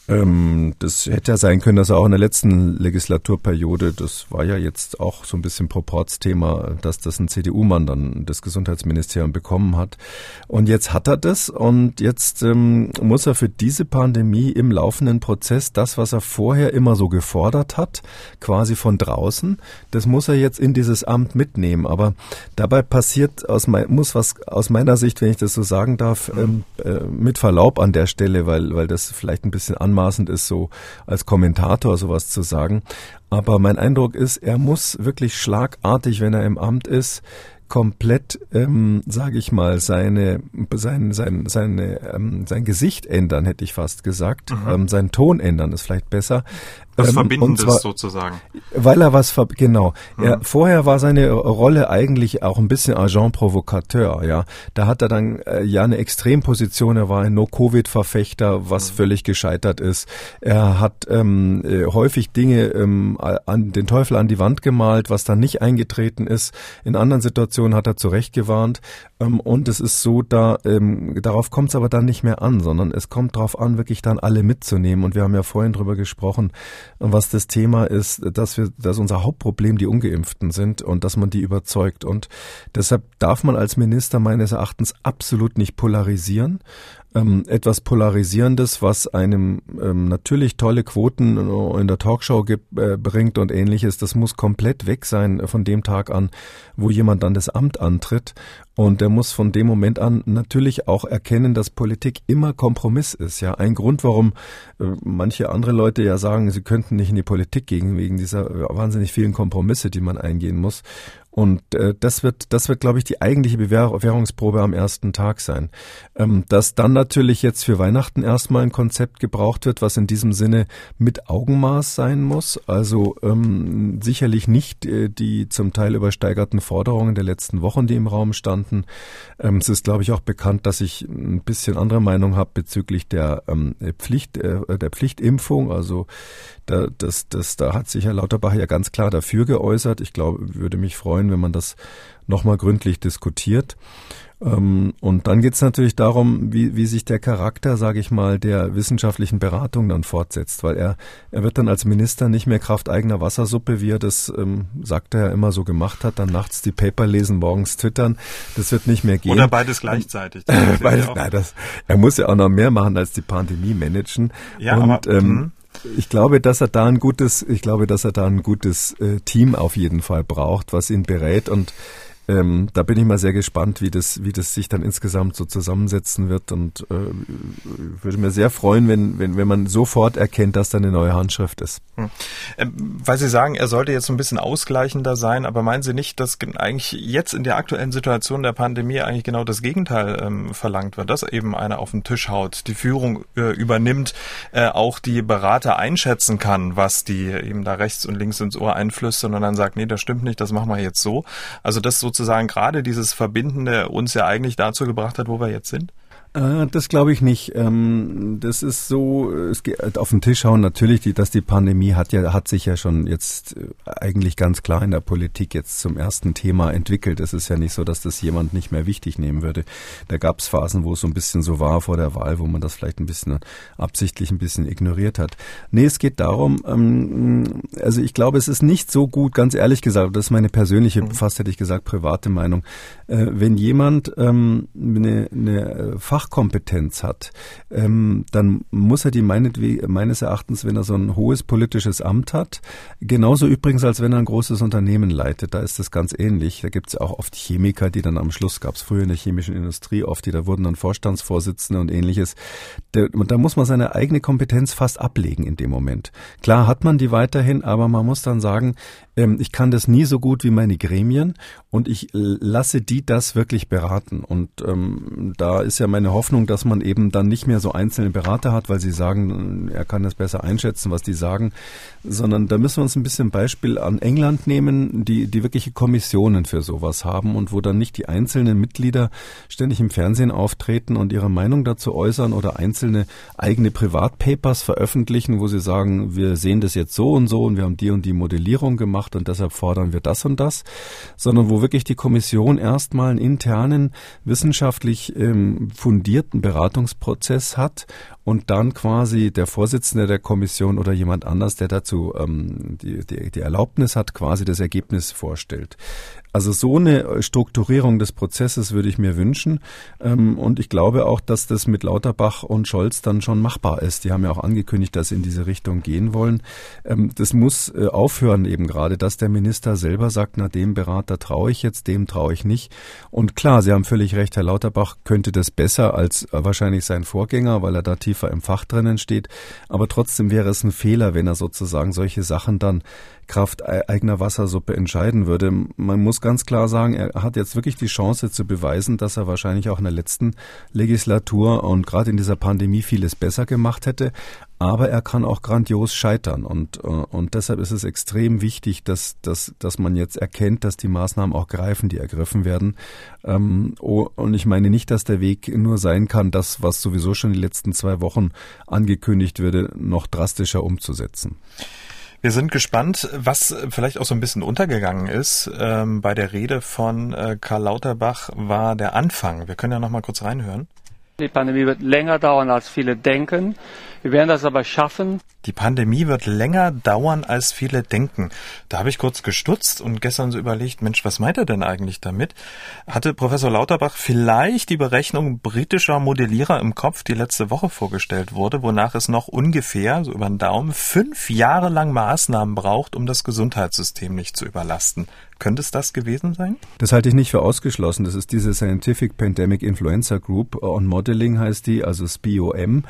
Ähm, das hätte ja sein können, dass er auch in der letzten Legislaturperiode, das war ja jetzt auch so ein bisschen Proportsthema, dass das ein CDU-Mann dann das Gesundheitsministerium bekommen hat. Und jetzt hat er das und jetzt ähm, muss er für diese Pandemie im laufenden Prozess das, was er vorher immer so gefordert hat, quasi von draußen, das muss er jetzt in dieses Amt mitnehmen. Aber dabei passiert aus mein, muss was aus meiner Sicht, wenn ich das so sagen darf, ähm, äh, mit Verlaub an der Stelle, weil, weil das vielleicht ein bisschen an anmaßend ist, so als Kommentator sowas zu sagen. Aber mein Eindruck ist, er muss wirklich schlagartig, wenn er im Amt ist, komplett, ähm, sage ich mal, seine, sein, sein, seine, ähm, sein Gesicht ändern, hätte ich fast gesagt. Mhm. Ähm, seinen Ton ändern ist vielleicht besser. Was ähm, Verbindendes sozusagen. Weil er was, ver genau. Mhm. Er, vorher war seine Rolle eigentlich auch ein bisschen Agent Provocateur, ja. Da hat er dann äh, ja eine Extremposition. Er war ein No-Covid-Verfechter, was mhm. völlig gescheitert ist. Er hat ähm, äh, häufig Dinge ähm, an den Teufel an die Wand gemalt, was dann nicht eingetreten ist. In anderen Situationen hat er zurechtgewarnt. Ähm, und es ist so, da ähm, darauf kommt es aber dann nicht mehr an, sondern es kommt darauf an, wirklich dann alle mitzunehmen. Und wir haben ja vorhin drüber gesprochen, was das Thema ist, dass wir, dass unser Hauptproblem die Ungeimpften sind und dass man die überzeugt. Und deshalb darf man als Minister meines Erachtens absolut nicht polarisieren ähm, etwas Polarisierendes, was einem ähm, natürlich tolle Quoten in der Talkshow gibt, äh, bringt und ähnliches. Das muss komplett weg sein von dem Tag an, wo jemand dann das Amt antritt. Und er muss von dem Moment an natürlich auch erkennen, dass Politik immer Kompromiss ist. Ja, ein Grund, warum äh, manche andere Leute ja sagen, sie könnten nicht in die Politik gehen, wegen dieser äh, wahnsinnig vielen Kompromisse, die man eingehen muss. Und äh, das wird, das wird, glaube ich, die eigentliche Bewährungsprobe am ersten Tag sein. Ähm, dass dann natürlich jetzt für Weihnachten erstmal ein Konzept gebraucht wird, was in diesem Sinne mit Augenmaß sein muss. Also ähm, sicherlich nicht äh, die zum Teil übersteigerten Forderungen der letzten Wochen, die im Raum standen. Ähm, es ist, glaube ich, auch bekannt, dass ich ein bisschen andere Meinung habe bezüglich der ähm, Pflicht, äh, der Pflichtimpfung. Also da, das, das, da hat sich Herr Lauterbach ja ganz klar dafür geäußert. Ich glaube, würde mich freuen, wenn man das nochmal gründlich diskutiert. Ähm, und dann geht es natürlich darum, wie, wie sich der Charakter, sage ich mal, der wissenschaftlichen Beratung dann fortsetzt, weil er, er wird dann als Minister nicht mehr Kraft eigener Wassersuppe, wie er das, ähm, sagt er ja immer so gemacht hat, dann nachts die Paper lesen, morgens twittern. Das wird nicht mehr gehen. Oder beides gleichzeitig. beides, nein, das, er muss ja auch noch mehr machen als die Pandemie managen. Ja, und, aber, ähm, mhm. Ich glaube, dass er da ein gutes, ich glaube, dass er da ein gutes äh, Team auf jeden Fall braucht, was ihn berät. Und ähm, da bin ich mal sehr gespannt, wie das, wie das sich dann insgesamt so zusammensetzen wird und äh, würde mir sehr freuen, wenn, wenn, wenn man sofort erkennt, dass da eine neue Handschrift ist. Hm. Ähm, weil Sie sagen, er sollte jetzt so ein bisschen ausgleichender sein, aber meinen Sie nicht, dass eigentlich jetzt in der aktuellen Situation der Pandemie eigentlich genau das Gegenteil ähm, verlangt wird, dass eben einer auf den Tisch haut, die Führung äh, übernimmt, äh, auch die Berater einschätzen kann, was die eben da rechts und links ins Ohr einflüstern und dann sagt, nee, das stimmt nicht, das machen wir jetzt so. Also das so sozusagen gerade dieses Verbindende uns ja eigentlich dazu gebracht hat, wo wir jetzt sind? Äh, das glaube ich nicht. Ähm, das ist so, es geht auf den Tisch hauen natürlich, die, dass die Pandemie hat ja, hat sich ja schon jetzt äh, eigentlich ganz klar in der Politik jetzt zum ersten Thema entwickelt. Es ist ja nicht so, dass das jemand nicht mehr wichtig nehmen würde. Da gab es Phasen, wo es so ein bisschen so war vor der Wahl, wo man das vielleicht ein bisschen absichtlich ein bisschen ignoriert hat. Nee, es geht darum, ähm, also ich glaube, es ist nicht so gut, ganz ehrlich gesagt, das ist meine persönliche, mhm. fast hätte ich gesagt, private Meinung, äh, wenn jemand ähm, eine, eine Fach Fachkompetenz hat, ähm, dann muss er die meines Erachtens, wenn er so ein hohes politisches Amt hat, genauso übrigens, als wenn er ein großes Unternehmen leitet, da ist das ganz ähnlich. Da gibt es auch oft Chemiker, die dann am Schluss gab es früher in der chemischen Industrie oft, die da wurden dann Vorstandsvorsitzende und ähnliches. Da, da muss man seine eigene Kompetenz fast ablegen in dem Moment. Klar hat man die weiterhin, aber man muss dann sagen, ähm, ich kann das nie so gut wie meine Gremien und ich lasse die das wirklich beraten. Und ähm, da ist ja meine Hoffnung, dass man eben dann nicht mehr so einzelne Berater hat, weil sie sagen, er kann das besser einschätzen, was die sagen, sondern da müssen wir uns ein bisschen Beispiel an England nehmen, die, die wirkliche Kommissionen für sowas haben und wo dann nicht die einzelnen Mitglieder ständig im Fernsehen auftreten und ihre Meinung dazu äußern oder einzelne eigene Privatpapers veröffentlichen, wo sie sagen, wir sehen das jetzt so und so und wir haben die und die Modellierung gemacht und deshalb fordern wir das und das, sondern wo wirklich die Kommission erstmal einen internen, wissenschaftlich ähm, fundierten Beratungsprozess hat und dann quasi der Vorsitzende der Kommission oder jemand anders, der dazu ähm, die, die, die Erlaubnis hat, quasi das Ergebnis vorstellt. Also so eine Strukturierung des Prozesses würde ich mir wünschen. Ähm, und ich glaube auch, dass das mit Lauterbach und Scholz dann schon machbar ist. Die haben ja auch angekündigt, dass sie in diese Richtung gehen wollen. Ähm, das muss äh, aufhören eben gerade, dass der Minister selber sagt, na dem Berater traue ich jetzt, dem traue ich nicht. Und klar, Sie haben völlig recht, Herr Lauterbach könnte das besser als äh, wahrscheinlich sein Vorgänger, weil er da tiefer im Fach drinnen steht. Aber trotzdem wäre es ein Fehler, wenn er sozusagen solche Sachen dann Kraft eigener Wassersuppe entscheiden würde. Man muss ganz klar sagen, er hat jetzt wirklich die Chance zu beweisen, dass er wahrscheinlich auch in der letzten Legislatur und gerade in dieser Pandemie vieles besser gemacht hätte. Aber er kann auch grandios scheitern und, äh, und deshalb ist es extrem wichtig, dass, dass, dass man jetzt erkennt, dass die Maßnahmen auch greifen, die ergriffen werden. Ähm, oh, und ich meine nicht, dass der Weg nur sein kann, das, was sowieso schon die letzten zwei Wochen angekündigt würde, noch drastischer umzusetzen. Wir sind gespannt, was vielleicht auch so ein bisschen untergegangen ist. Ähm, bei der Rede von äh, Karl Lauterbach war der Anfang. Wir können ja noch mal kurz reinhören. Die Pandemie wird länger dauern, als viele denken. Wir werden das aber schaffen. Die Pandemie wird länger dauern, als viele denken. Da habe ich kurz gestutzt und gestern so überlegt, Mensch, was meint er denn eigentlich damit? Hatte Professor Lauterbach vielleicht die Berechnung britischer Modellierer im Kopf, die letzte Woche vorgestellt wurde, wonach es noch ungefähr, so über den Daumen, fünf Jahre lang Maßnahmen braucht, um das Gesundheitssystem nicht zu überlasten. Könnte es das gewesen sein? Das halte ich nicht für ausgeschlossen. Das ist diese Scientific Pandemic Influenza Group on Modeling heißt die, also SPOM.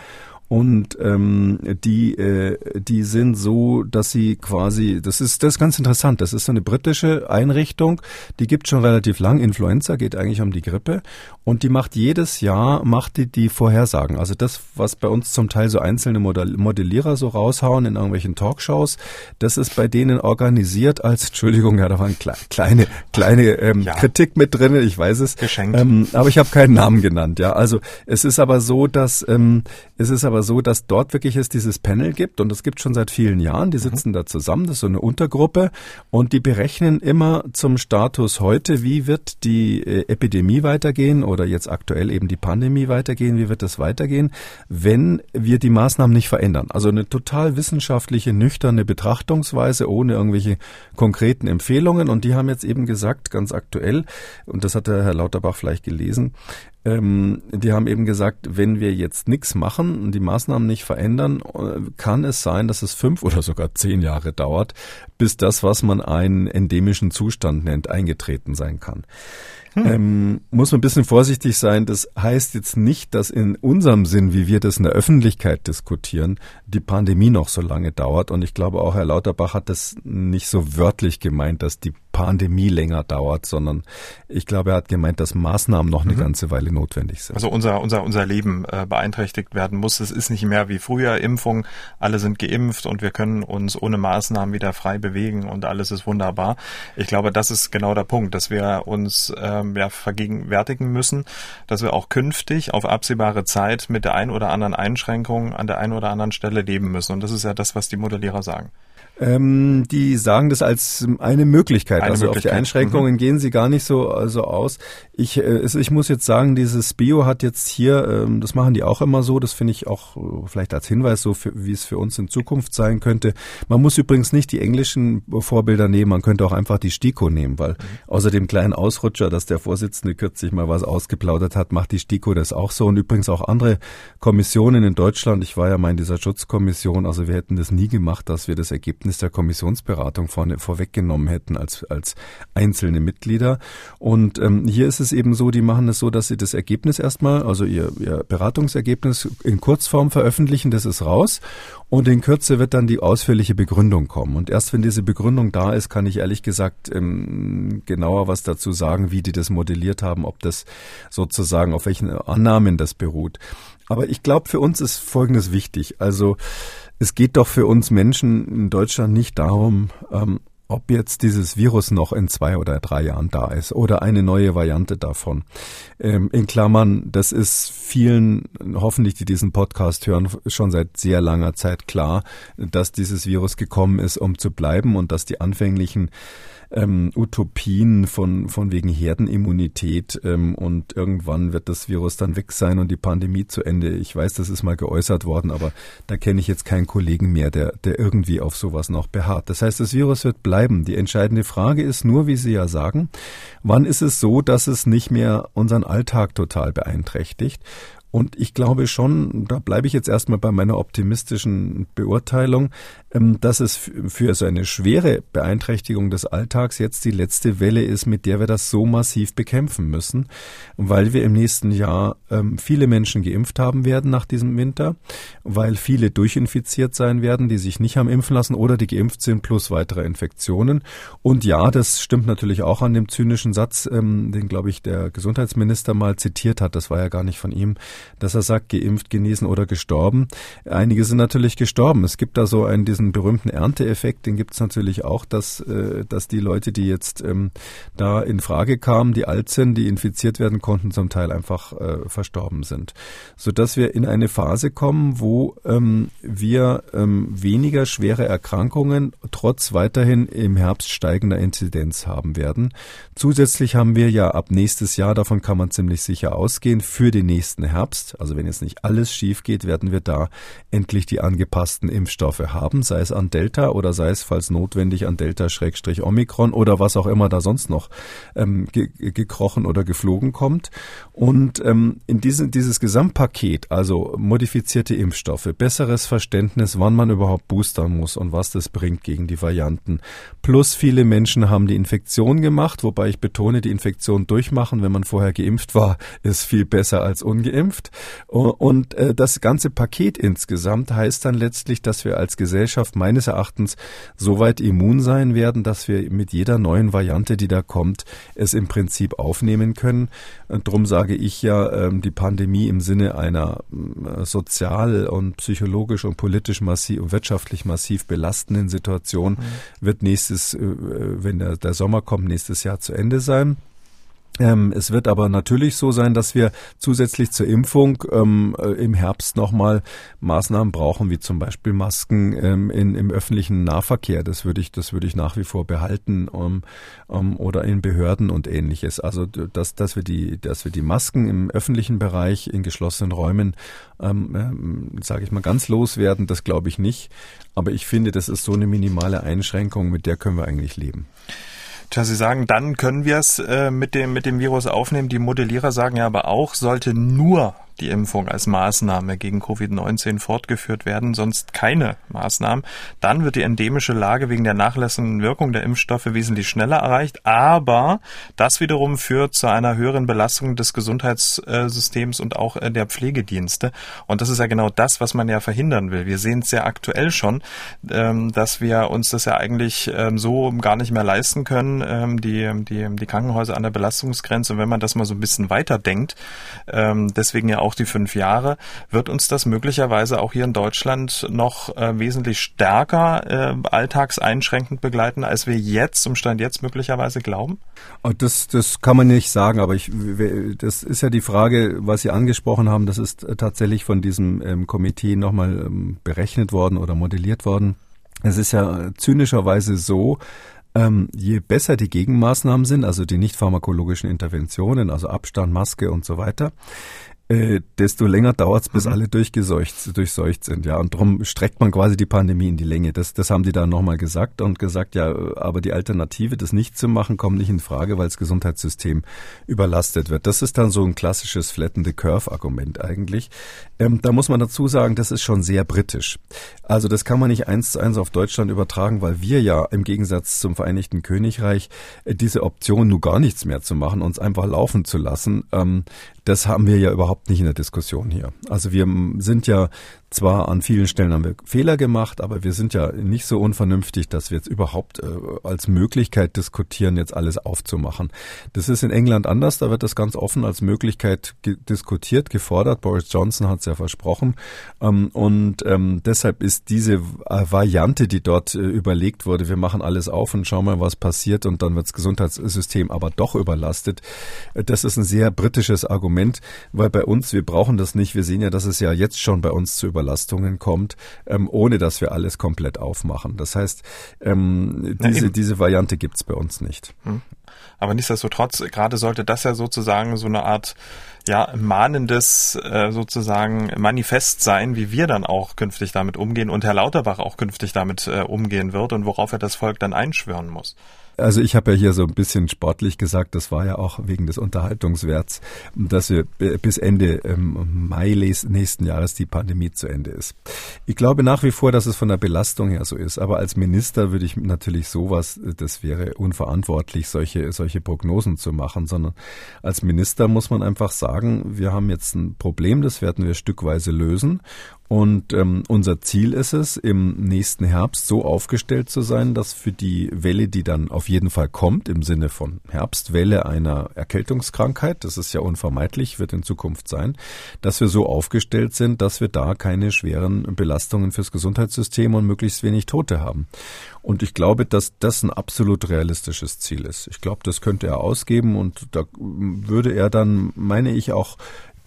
Und ähm, die, äh, die sind so, dass sie quasi, das ist das ist ganz interessant, das ist so eine britische Einrichtung, die gibt schon relativ lang, Influenza geht eigentlich um die Grippe und die macht jedes Jahr, macht die die Vorhersagen. Also das, was bei uns zum Teil so einzelne Modellierer so raushauen in irgendwelchen Talkshows, das ist bei denen organisiert als, Entschuldigung, ja, da war eine kleine, kleine ähm, ja. Kritik mit drin, ich weiß es. Geschenkt. Ähm, aber ich habe keinen Namen genannt, ja. Also es ist aber so, dass ähm, es ist aber so, dass dort wirklich es dieses Panel gibt und es gibt schon seit vielen Jahren. Die sitzen mhm. da zusammen, das ist so eine Untergruppe und die berechnen immer zum Status heute, wie wird die äh, Epidemie weitergehen oder jetzt aktuell eben die Pandemie weitergehen, wie wird das weitergehen, wenn wir die Maßnahmen nicht verändern. Also eine total wissenschaftliche, nüchterne Betrachtungsweise ohne irgendwelche konkreten Empfehlungen und die haben jetzt eben gesagt, ganz aktuell, und das hat der Herr Lauterbach vielleicht gelesen, ähm, die haben eben gesagt, wenn wir jetzt nichts machen und die Maßnahmen nicht verändern, äh, kann es sein, dass es fünf oder sogar zehn Jahre dauert, bis das, was man einen endemischen Zustand nennt, eingetreten sein kann. Hm. Ähm, muss man ein bisschen vorsichtig sein. Das heißt jetzt nicht, dass in unserem Sinn, wie wir das in der Öffentlichkeit diskutieren, die Pandemie noch so lange dauert. Und ich glaube auch Herr Lauterbach hat das nicht so wörtlich gemeint, dass die Pandemie länger dauert, sondern ich glaube, er hat gemeint, dass Maßnahmen noch eine mhm. ganze Weile notwendig sind. Also unser, unser, unser Leben äh, beeinträchtigt werden muss. Es ist nicht mehr wie früher Impfung. Alle sind geimpft und wir können uns ohne Maßnahmen wieder frei bewegen und alles ist wunderbar. Ich glaube, das ist genau der Punkt, dass wir uns ähm, ja, vergegenwärtigen müssen, dass wir auch künftig auf absehbare Zeit mit der ein oder anderen Einschränkung an der einen oder anderen Stelle leben müssen. Und das ist ja das, was die Modellierer sagen. Ähm, die sagen das als eine Möglichkeit. Eine also Möglichkeit. auf die Einschränkungen mhm. gehen sie gar nicht so also aus. Ich, äh, ich muss jetzt sagen, dieses Bio hat jetzt hier, ähm, das machen die auch immer so, das finde ich auch äh, vielleicht als Hinweis so, wie es für uns in Zukunft sein könnte. Man muss übrigens nicht die englischen Vorbilder nehmen, man könnte auch einfach die STIKO nehmen, weil außer dem kleinen Ausrutscher, dass der Vorsitzende kürzlich mal was ausgeplaudert hat, macht die STIKO das auch so und übrigens auch andere Kommissionen in Deutschland. Ich war ja mal in dieser Schutzkommission, also wir hätten das nie gemacht, dass wir das Ergebnis Ergebnis der Kommissionsberatung vorne, vorweggenommen hätten als, als einzelne Mitglieder. Und ähm, hier ist es eben so, die machen es so, dass sie das Ergebnis erstmal, also ihr, ihr Beratungsergebnis in Kurzform veröffentlichen, das ist raus. Und in Kürze wird dann die ausführliche Begründung kommen. Und erst wenn diese Begründung da ist, kann ich ehrlich gesagt ähm, genauer was dazu sagen, wie die das modelliert haben, ob das sozusagen auf welchen Annahmen das beruht. Aber ich glaube, für uns ist Folgendes wichtig. Also es geht doch für uns Menschen in Deutschland nicht darum, ähm, ob jetzt dieses Virus noch in zwei oder drei Jahren da ist oder eine neue Variante davon. Ähm, in Klammern, das ist vielen, hoffentlich, die diesen Podcast hören, schon seit sehr langer Zeit klar, dass dieses Virus gekommen ist, um zu bleiben und dass die anfänglichen ähm, Utopien von, von wegen Herdenimmunität ähm, und irgendwann wird das Virus dann weg sein und die Pandemie zu Ende. Ich weiß, das ist mal geäußert worden, aber da kenne ich jetzt keinen Kollegen mehr, der, der irgendwie auf sowas noch beharrt. Das heißt, das Virus wird bleiben. Die entscheidende Frage ist nur, wie Sie ja sagen, wann ist es so, dass es nicht mehr unseren Alltag total beeinträchtigt? Und ich glaube schon, da bleibe ich jetzt erstmal bei meiner optimistischen Beurteilung, dass es für so eine schwere Beeinträchtigung des Alltags jetzt die letzte Welle ist, mit der wir das so massiv bekämpfen müssen, weil wir im nächsten Jahr ähm, viele Menschen geimpft haben werden nach diesem Winter, weil viele durchinfiziert sein werden, die sich nicht haben impfen lassen oder die geimpft sind plus weitere Infektionen. Und ja, das stimmt natürlich auch an dem zynischen Satz, ähm, den, glaube ich, der Gesundheitsminister mal zitiert hat. Das war ja gar nicht von ihm dass er sagt, geimpft, genesen oder gestorben. Einige sind natürlich gestorben. Es gibt da so einen, diesen berühmten Ernteeffekt, den gibt es natürlich auch, dass, äh, dass die Leute, die jetzt ähm, da in Frage kamen, die alt sind, die infiziert werden konnten, zum Teil einfach äh, verstorben sind. Sodass wir in eine Phase kommen, wo ähm, wir ähm, weniger schwere Erkrankungen trotz weiterhin im Herbst steigender Inzidenz haben werden. Zusätzlich haben wir ja ab nächstes Jahr, davon kann man ziemlich sicher ausgehen, für den nächsten Herbst, also wenn jetzt nicht alles schief geht, werden wir da endlich die angepassten Impfstoffe haben, sei es an Delta oder sei es, falls notwendig, an Delta-Omikron oder was auch immer da sonst noch ähm, ge gekrochen oder geflogen kommt. Und ähm, in diesem, dieses Gesamtpaket, also modifizierte Impfstoffe, besseres Verständnis, wann man überhaupt boostern muss und was das bringt gegen die Varianten. Plus viele Menschen haben die Infektion gemacht, wobei ich betone, die Infektion durchmachen, wenn man vorher geimpft war, ist viel besser als ungeimpft. Und äh, das ganze Paket insgesamt heißt dann letztlich, dass wir als Gesellschaft meines Erachtens so weit immun sein werden, dass wir mit jeder neuen Variante, die da kommt, es im Prinzip aufnehmen können. Und darum sage ich ja, ähm, die Pandemie im Sinne einer äh, sozial und psychologisch und politisch massiv und wirtschaftlich massiv belastenden Situation mhm. wird nächstes, äh, wenn der, der Sommer kommt, nächstes Jahr zu Ende sein. Ähm, es wird aber natürlich so sein, dass wir zusätzlich zur Impfung ähm, äh, im Herbst nochmal Maßnahmen brauchen, wie zum Beispiel Masken ähm, in, im öffentlichen Nahverkehr. Das würde ich, das würde ich nach wie vor behalten um, um, oder in Behörden und ähnliches. Also dass, dass wir die, dass wir die Masken im öffentlichen Bereich in geschlossenen Räumen, ähm, ähm, sage ich mal, ganz loswerden, das glaube ich nicht. Aber ich finde, das ist so eine minimale Einschränkung, mit der können wir eigentlich leben. Tja, Sie sagen, dann können wir es äh, mit, dem, mit dem Virus aufnehmen. Die Modellierer sagen ja aber auch, sollte nur die Impfung als Maßnahme gegen Covid-19 fortgeführt werden, sonst keine Maßnahmen. Dann wird die endemische Lage wegen der nachlassenden Wirkung der Impfstoffe wesentlich schneller erreicht. Aber das wiederum führt zu einer höheren Belastung des Gesundheitssystems und auch äh, der Pflegedienste. Und das ist ja genau das, was man ja verhindern will. Wir sehen es ja aktuell schon, ähm, dass wir uns das ja eigentlich ähm, so gar nicht mehr leisten können, ähm, die, die, die Krankenhäuser an der Belastungsgrenze. Und wenn man das mal so ein bisschen weiterdenkt, deswegen ja auch die fünf Jahre, wird uns das möglicherweise auch hier in Deutschland noch äh, wesentlich stärker äh, alltagseinschränkend begleiten, als wir jetzt, zum Stand jetzt möglicherweise glauben? Oh, das, das kann man nicht sagen, aber ich, das ist ja die Frage, was Sie angesprochen haben, das ist äh, tatsächlich von diesem ähm, Komitee nochmal ähm, berechnet worden oder modelliert worden. Es ist ja zynischerweise so, ähm, je besser die Gegenmaßnahmen sind, also die nicht pharmakologischen Interventionen, also Abstand, Maske und so weiter, äh, desto länger dauert es, bis mhm. alle durchgeseucht, durchseucht sind. Ja, und darum streckt man quasi die Pandemie in die Länge. Das, das haben die da nochmal gesagt und gesagt, ja, aber die Alternative, das nicht zu machen, kommt nicht in Frage, weil das Gesundheitssystem überlastet wird. Das ist dann so ein klassisches Flatten the Curve-Argument eigentlich. Ähm, da muss man dazu sagen, das ist schon sehr britisch. Also das kann man nicht eins zu eins auf Deutschland übertragen, weil wir ja im Gegensatz zum Vereinigten Königreich äh, diese Option, nur gar nichts mehr zu machen, uns einfach laufen zu lassen, ähm, das haben wir ja überhaupt nicht in der Diskussion hier. Also wir sind ja zwar an vielen Stellen haben wir Fehler gemacht, aber wir sind ja nicht so unvernünftig, dass wir jetzt überhaupt äh, als Möglichkeit diskutieren, jetzt alles aufzumachen. Das ist in England anders, da wird das ganz offen als Möglichkeit ge diskutiert, gefordert. Boris Johnson hat es ja versprochen. Ähm, und ähm, deshalb ist diese äh, Variante, die dort äh, überlegt wurde, wir machen alles auf und schauen mal, was passiert und dann wird das Gesundheitssystem aber doch überlastet, äh, das ist ein sehr britisches Argument, weil bei uns, wir brauchen das nicht. Wir sehen ja, dass es ja jetzt schon bei uns zu überlasten Überlastungen kommt, ähm, ohne dass wir alles komplett aufmachen. Das heißt, ähm, diese, diese Variante gibt's bei uns nicht. Hm. Aber nichtsdestotrotz, gerade sollte das ja sozusagen so eine Art ja, mahnendes äh, sozusagen Manifest sein, wie wir dann auch künftig damit umgehen und Herr Lauterbach auch künftig damit äh, umgehen wird und worauf er das Volk dann einschwören muss. Also ich habe ja hier so ein bisschen sportlich gesagt, das war ja auch wegen des Unterhaltungswerts, dass wir bis Ende ähm, Mai nächsten Jahres die Pandemie zu Ende ist. Ich glaube nach wie vor, dass es von der Belastung her so ist, aber als Minister würde ich natürlich sowas, das wäre unverantwortlich, solche, solche Prognosen zu machen, sondern als Minister muss man einfach sagen, wir haben jetzt ein Problem, das werden wir stückweise lösen und ähm, unser Ziel ist es, im nächsten Herbst so aufgestellt zu sein, dass für die Welle, die dann auf jeden Fall kommt, im Sinne von Herbstwelle einer Erkältungskrankheit, das ist ja unvermeidlich, wird in Zukunft sein, dass wir so aufgestellt sind, dass wir da keine schweren Belastungen fürs Gesundheitssystem und möglichst wenig Tote haben. Und ich glaube, dass das ein absolut realistisches Ziel ist. Ich glaube, das könnte er ausgeben und da würde er dann, meine ich, auch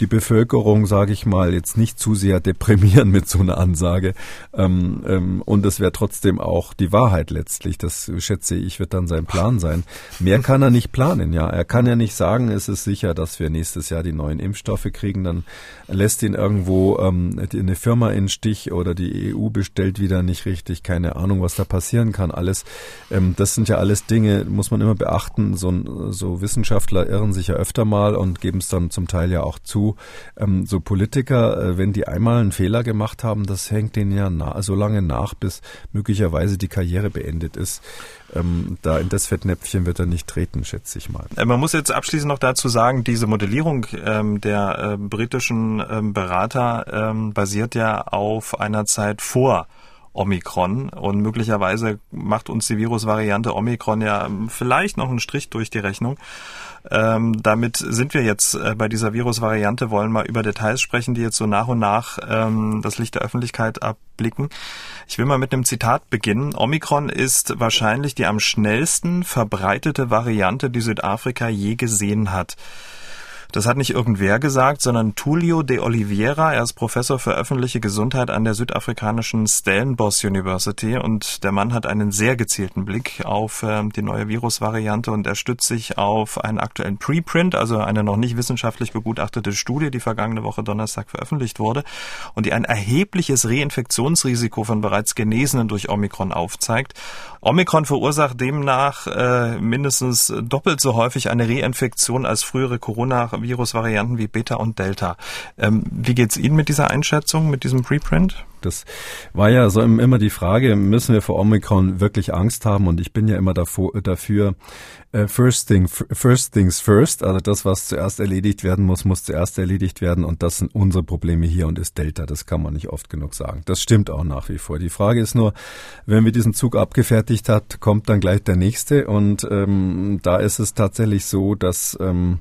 die Bevölkerung, sage ich mal, jetzt nicht zu sehr deprimieren mit so einer Ansage. Ähm, ähm, und es wäre trotzdem auch die Wahrheit letztlich. Das schätze ich, wird dann sein Plan sein. Mehr kann er nicht planen, ja. Er kann ja nicht sagen, es ist sicher, dass wir nächstes Jahr die neuen Impfstoffe kriegen. Dann lässt ihn irgendwo ähm, eine Firma in Stich oder die EU bestellt wieder nicht richtig. Keine Ahnung, was da passieren kann. Alles, ähm, das sind ja alles Dinge, muss man immer beachten. So, so Wissenschaftler irren sich ja öfter mal und geben es dann zum Teil ja auch zu ähm, so Politiker, äh, wenn die einmal einen Fehler gemacht haben, das hängt denen ja na so lange nach, bis möglicherweise die Karriere beendet ist. Ähm, da in das Fettnäpfchen wird er nicht treten, schätze ich mal. Äh, man muss jetzt abschließend noch dazu sagen, diese Modellierung ähm, der äh, britischen ähm, Berater ähm, basiert ja auf einer Zeit vor Omikron. Und möglicherweise macht uns die Virusvariante Omikron ja vielleicht noch einen Strich durch die Rechnung. Ähm, damit sind wir jetzt äh, bei dieser Virusvariante, wollen mal über Details sprechen, die jetzt so nach und nach ähm, das Licht der Öffentlichkeit abblicken. Ich will mal mit einem Zitat beginnen. Omikron ist wahrscheinlich die am schnellsten verbreitete Variante, die Südafrika je gesehen hat. Das hat nicht irgendwer gesagt, sondern Tullio de Oliveira. Er ist Professor für öffentliche Gesundheit an der südafrikanischen Stellenbosch University und der Mann hat einen sehr gezielten Blick auf äh, die neue Virusvariante und er stützt sich auf einen aktuellen Preprint, also eine noch nicht wissenschaftlich begutachtete Studie, die vergangene Woche Donnerstag veröffentlicht wurde und die ein erhebliches Reinfektionsrisiko von bereits Genesenen durch Omikron aufzeigt. Omikron verursacht demnach äh, mindestens doppelt so häufig eine Reinfektion als frühere Coronavirus-Varianten wie Beta und Delta. Ähm, wie geht's Ihnen mit dieser Einschätzung, mit diesem Preprint? Das war ja so immer die Frage, müssen wir vor Omikron wirklich Angst haben? Und ich bin ja immer davor, dafür, äh, first, thing, first things first, also das, was zuerst erledigt werden muss, muss zuerst erledigt werden. Und das sind unsere Probleme hier und ist Delta. Das kann man nicht oft genug sagen. Das stimmt auch nach wie vor. Die Frage ist nur, wenn wir diesen Zug abgefertigt hat, kommt dann gleich der nächste. Und ähm, da ist es tatsächlich so, dass ähm,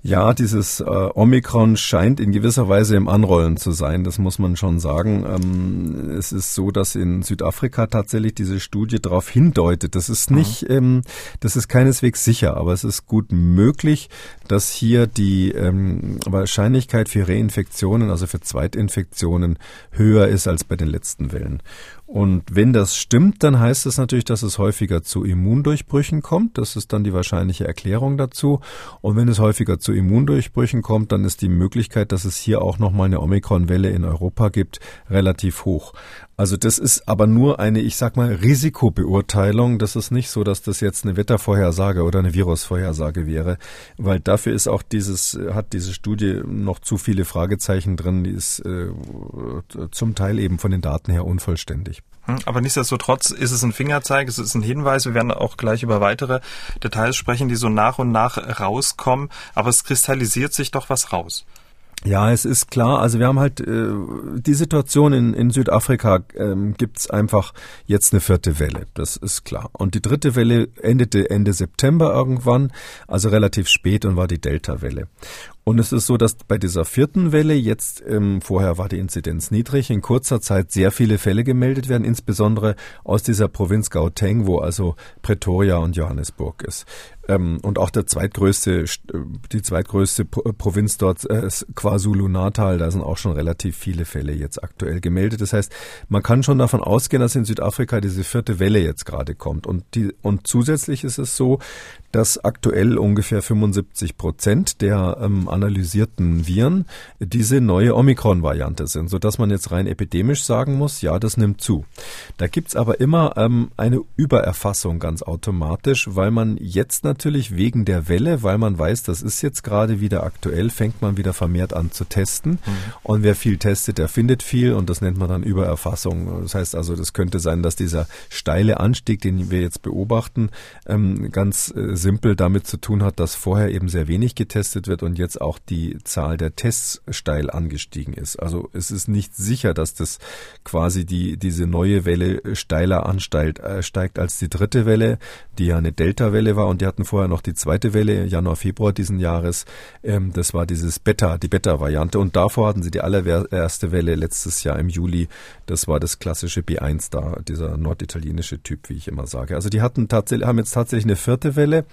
ja, dieses äh, Omikron scheint in gewisser Weise im Anrollen zu sein, das muss man schon sagen. Ähm, es ist so, dass in Südafrika tatsächlich diese Studie darauf hindeutet. Das ist nicht, mhm. ähm, das ist keineswegs sicher, aber es ist gut möglich, dass hier die ähm, Wahrscheinlichkeit für Reinfektionen, also für Zweitinfektionen, höher ist als bei den letzten Wellen. Und wenn das stimmt, dann heißt es natürlich, dass es häufiger zu Immundurchbrüchen kommt. Das ist dann die wahrscheinliche Erklärung dazu. Und wenn es häufiger zu Immundurchbrüchen kommt, dann ist die Möglichkeit, dass es hier auch nochmal eine Omikron-Welle in Europa gibt, relativ hoch. Also das ist aber nur eine, ich sag mal, Risikobeurteilung. Das ist nicht so, dass das jetzt eine Wettervorhersage oder eine Virusvorhersage wäre, weil dafür ist auch dieses, hat diese Studie noch zu viele Fragezeichen drin, die ist äh, zum Teil eben von den Daten her unvollständig. Hm, aber nichtsdestotrotz ist es ein Fingerzeig, es ist ein Hinweis. Wir werden auch gleich über weitere Details sprechen, die so nach und nach rauskommen. Aber es kristallisiert sich doch was raus. Ja, es ist klar. Also wir haben halt äh, die Situation in, in Südafrika ähm, gibt einfach jetzt eine vierte Welle. Das ist klar. Und die dritte Welle endete Ende September irgendwann, also relativ spät und war die Delta-Welle. Und es ist so, dass bei dieser vierten Welle jetzt, ähm, vorher war die Inzidenz niedrig, in kurzer Zeit sehr viele Fälle gemeldet werden, insbesondere aus dieser Provinz Gauteng, wo also Pretoria und Johannesburg ist. Ähm, und auch der zweitgrößte, äh, die zweitgrößte Pro Provinz dort äh, ist KwaZulu-Natal. Da sind auch schon relativ viele Fälle jetzt aktuell gemeldet. Das heißt, man kann schon davon ausgehen, dass in Südafrika diese vierte Welle jetzt gerade kommt. Und die, und zusätzlich ist es so, dass aktuell ungefähr 75 Prozent der ähm, analysierten Viren diese neue Omikron-Variante sind, sodass man jetzt rein epidemisch sagen muss, ja, das nimmt zu. Da gibt's aber immer ähm, eine Übererfassung ganz automatisch, weil man jetzt natürlich wegen der Welle, weil man weiß, das ist jetzt gerade wieder aktuell, fängt man wieder vermehrt an zu testen. Mhm. Und wer viel testet, der findet viel und das nennt man dann Übererfassung. Das heißt also, das könnte sein, dass dieser steile Anstieg, den wir jetzt beobachten, ähm, ganz äh, simpel damit zu tun hat, dass vorher eben sehr wenig getestet wird und jetzt auch die Zahl der Tests steil angestiegen ist. Also es ist nicht sicher, dass das quasi die, diese neue Welle steiler ansteigt äh, steigt als die dritte Welle, die ja eine Delta-Welle war und die hatten vorher noch die zweite Welle, Januar, Februar diesen Jahres. Ähm, das war dieses Beta, die Beta-Variante und davor hatten sie die allererste Welle letztes Jahr im Juli. Das war das klassische B1 da, dieser norditalienische Typ, wie ich immer sage. Also die hatten tatsächlich, haben jetzt tatsächlich eine vierte Welle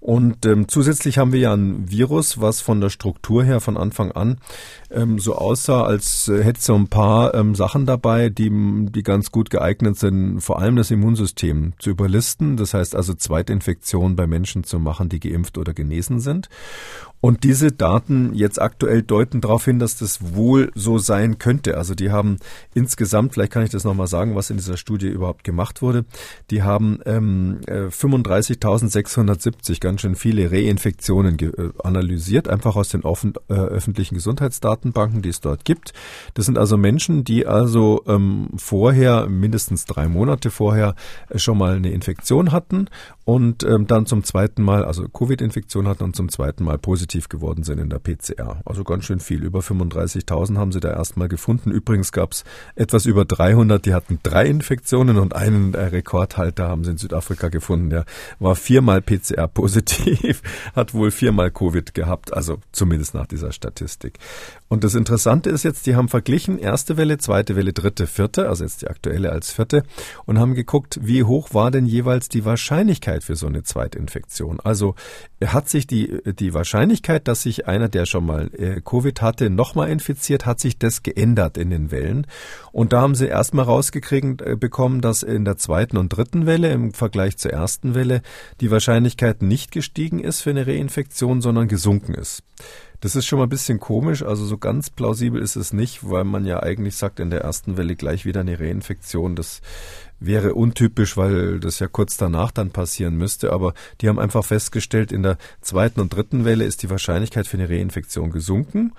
und ähm, zusätzlich haben wir ja ein Virus, was von der Struktur her von Anfang an ähm, so aussah, als äh, hätte es so ein paar ähm, Sachen dabei, die, die ganz gut geeignet sind, vor allem das Immunsystem zu überlisten. Das heißt also Zweitinfektionen bei Menschen zu machen, die geimpft oder genesen sind. Und diese Daten jetzt aktuell deuten darauf hin, dass das wohl so sein könnte. Also die haben insgesamt, vielleicht kann ich das nochmal sagen, was in dieser Studie überhaupt gemacht wurde, die haben ähm, 35.670, äh, ganz schön viele Reinfektionen äh, analysiert, einfach aus den offen, äh, öffentlichen Gesundheitsdatenbanken, die es dort gibt. Das sind also Menschen, die also ähm, vorher, mindestens drei Monate vorher, äh, schon mal eine Infektion hatten und ähm, dann zum zweiten zweiten Mal, also Covid-Infektion hatten und zum zweiten Mal positiv geworden sind in der PCR. Also ganz schön viel. Über 35.000 haben sie da erstmal gefunden. Übrigens gab es etwas über 300, die hatten drei Infektionen und einen Rekordhalter haben sie in Südafrika gefunden. Der war viermal PCR positiv, hat wohl viermal Covid gehabt, also zumindest nach dieser Statistik. Und das Interessante ist jetzt, die haben verglichen erste Welle, zweite Welle, dritte, vierte, also jetzt die aktuelle als vierte, und haben geguckt, wie hoch war denn jeweils die Wahrscheinlichkeit für so eine Zweitinfektion. Also hat sich die, die Wahrscheinlichkeit, dass sich einer, der schon mal äh, Covid hatte, nochmal infiziert, hat sich das geändert in den Wellen. Und da haben sie erstmal rausgekriegt äh, bekommen, dass in der zweiten und dritten Welle im Vergleich zur ersten Welle die Wahrscheinlichkeit nicht gestiegen ist für eine Reinfektion, sondern gesunken ist. Das ist schon mal ein bisschen komisch, also so ganz plausibel ist es nicht, weil man ja eigentlich sagt, in der ersten Welle gleich wieder eine Reinfektion. Das wäre untypisch, weil das ja kurz danach dann passieren müsste. Aber die haben einfach festgestellt, in der zweiten und dritten Welle ist die Wahrscheinlichkeit für eine Reinfektion gesunken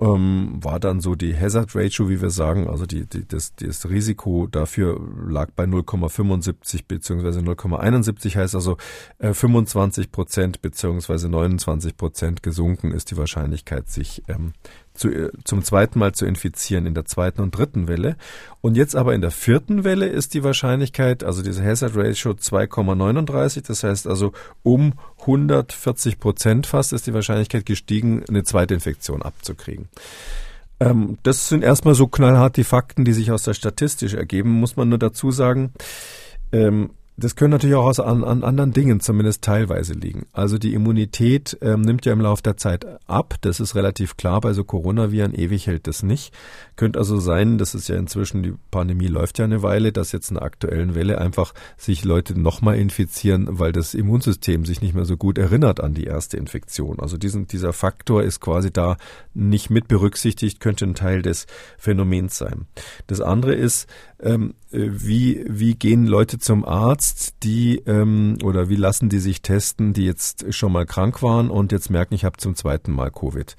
ähm, war dann so die Hazard Ratio, wie wir sagen, also die, die, das, das Risiko dafür lag bei 0,75 beziehungsweise 0,71 heißt also äh, 25 Prozent beziehungsweise 29 Prozent gesunken ist die Wahrscheinlichkeit, sich ähm, zu, äh, zum zweiten Mal zu infizieren in der zweiten und dritten Welle. Und jetzt aber in der vierten Welle ist die Wahrscheinlichkeit, also diese Hazard Ratio 2,39, das heißt also um 140 Prozent fast ist die Wahrscheinlichkeit gestiegen, eine zweite Infektion abzukriegen. Ähm, das sind erstmal so knallhart die Fakten, die sich aus der Statistik ergeben, muss man nur dazu sagen. Ähm, das können natürlich auch aus, an, an anderen Dingen zumindest teilweise liegen. Also die Immunität ähm, nimmt ja im Laufe der Zeit ab. Das ist relativ klar. Bei so Coronaviren ewig hält das nicht. Könnte also sein, das ist ja inzwischen, die Pandemie läuft ja eine Weile, dass jetzt in der aktuellen Welle einfach sich Leute nochmal infizieren, weil das Immunsystem sich nicht mehr so gut erinnert an die erste Infektion. Also diesen, dieser Faktor ist quasi da nicht mit berücksichtigt, könnte ein Teil des Phänomens sein. Das andere ist, ähm, äh, wie, wie gehen Leute zum Arzt, die ähm, oder wie lassen die sich testen, die jetzt schon mal krank waren und jetzt merken, ich habe zum zweiten Mal Covid.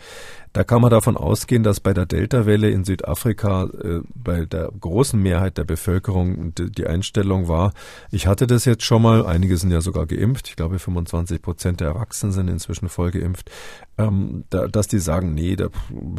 Da kann man davon ausgehen, dass bei der Delta-Welle in Südafrika äh, bei der großen Mehrheit der Bevölkerung die, die, Einstellung war, ich hatte das jetzt schon mal, einige sind ja sogar geimpft, ich glaube 25 Prozent der Erwachsenen sind inzwischen voll geimpft, ähm, da, dass die sagen, nee, da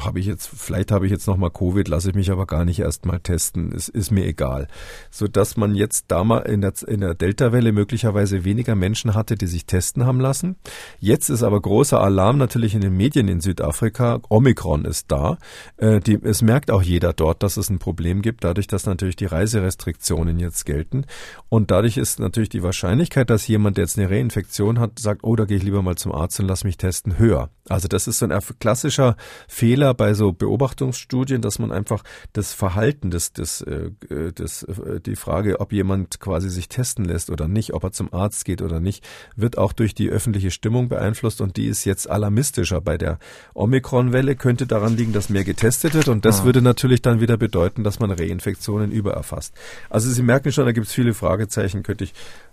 habe ich jetzt, vielleicht habe ich jetzt nochmal Covid, lasse ich mich aber gar nicht erst mal testen, es ist mir egal. So dass man jetzt da mal in der, in der Delta-Welle möglicherweise weniger Menschen hatte, die sich testen haben lassen. Jetzt ist aber großer Alarm natürlich in den Medien in Südafrika, Omikron ist da. Äh, die, es merkt auch jeder dort, dass es ein Problem gibt, dadurch, dass natürlich die Reiserestriktionen jetzt gelten. Und dadurch ist natürlich die Wahrscheinlichkeit, dass jemand, der jetzt eine Reinfektion hat, sagt, oh, da gehe ich lieber mal zum Arzt und lass mich testen, höher. Also das ist so ein klassischer Fehler bei so Beobachtungsstudien, dass man einfach das Verhalten, das, das, das, die Frage, ob jemand quasi sich testen lässt oder nicht, ob er zum Arzt geht oder nicht, wird auch durch die öffentliche Stimmung beeinflusst und die ist jetzt alarmistischer bei der Omikron Welle könnte daran liegen, dass mehr getestet wird und das ah. würde natürlich dann wieder bedeuten, dass man Reinfektionen übererfasst. Also Sie merken schon, da gibt es viele Fragezeichen, könnte ich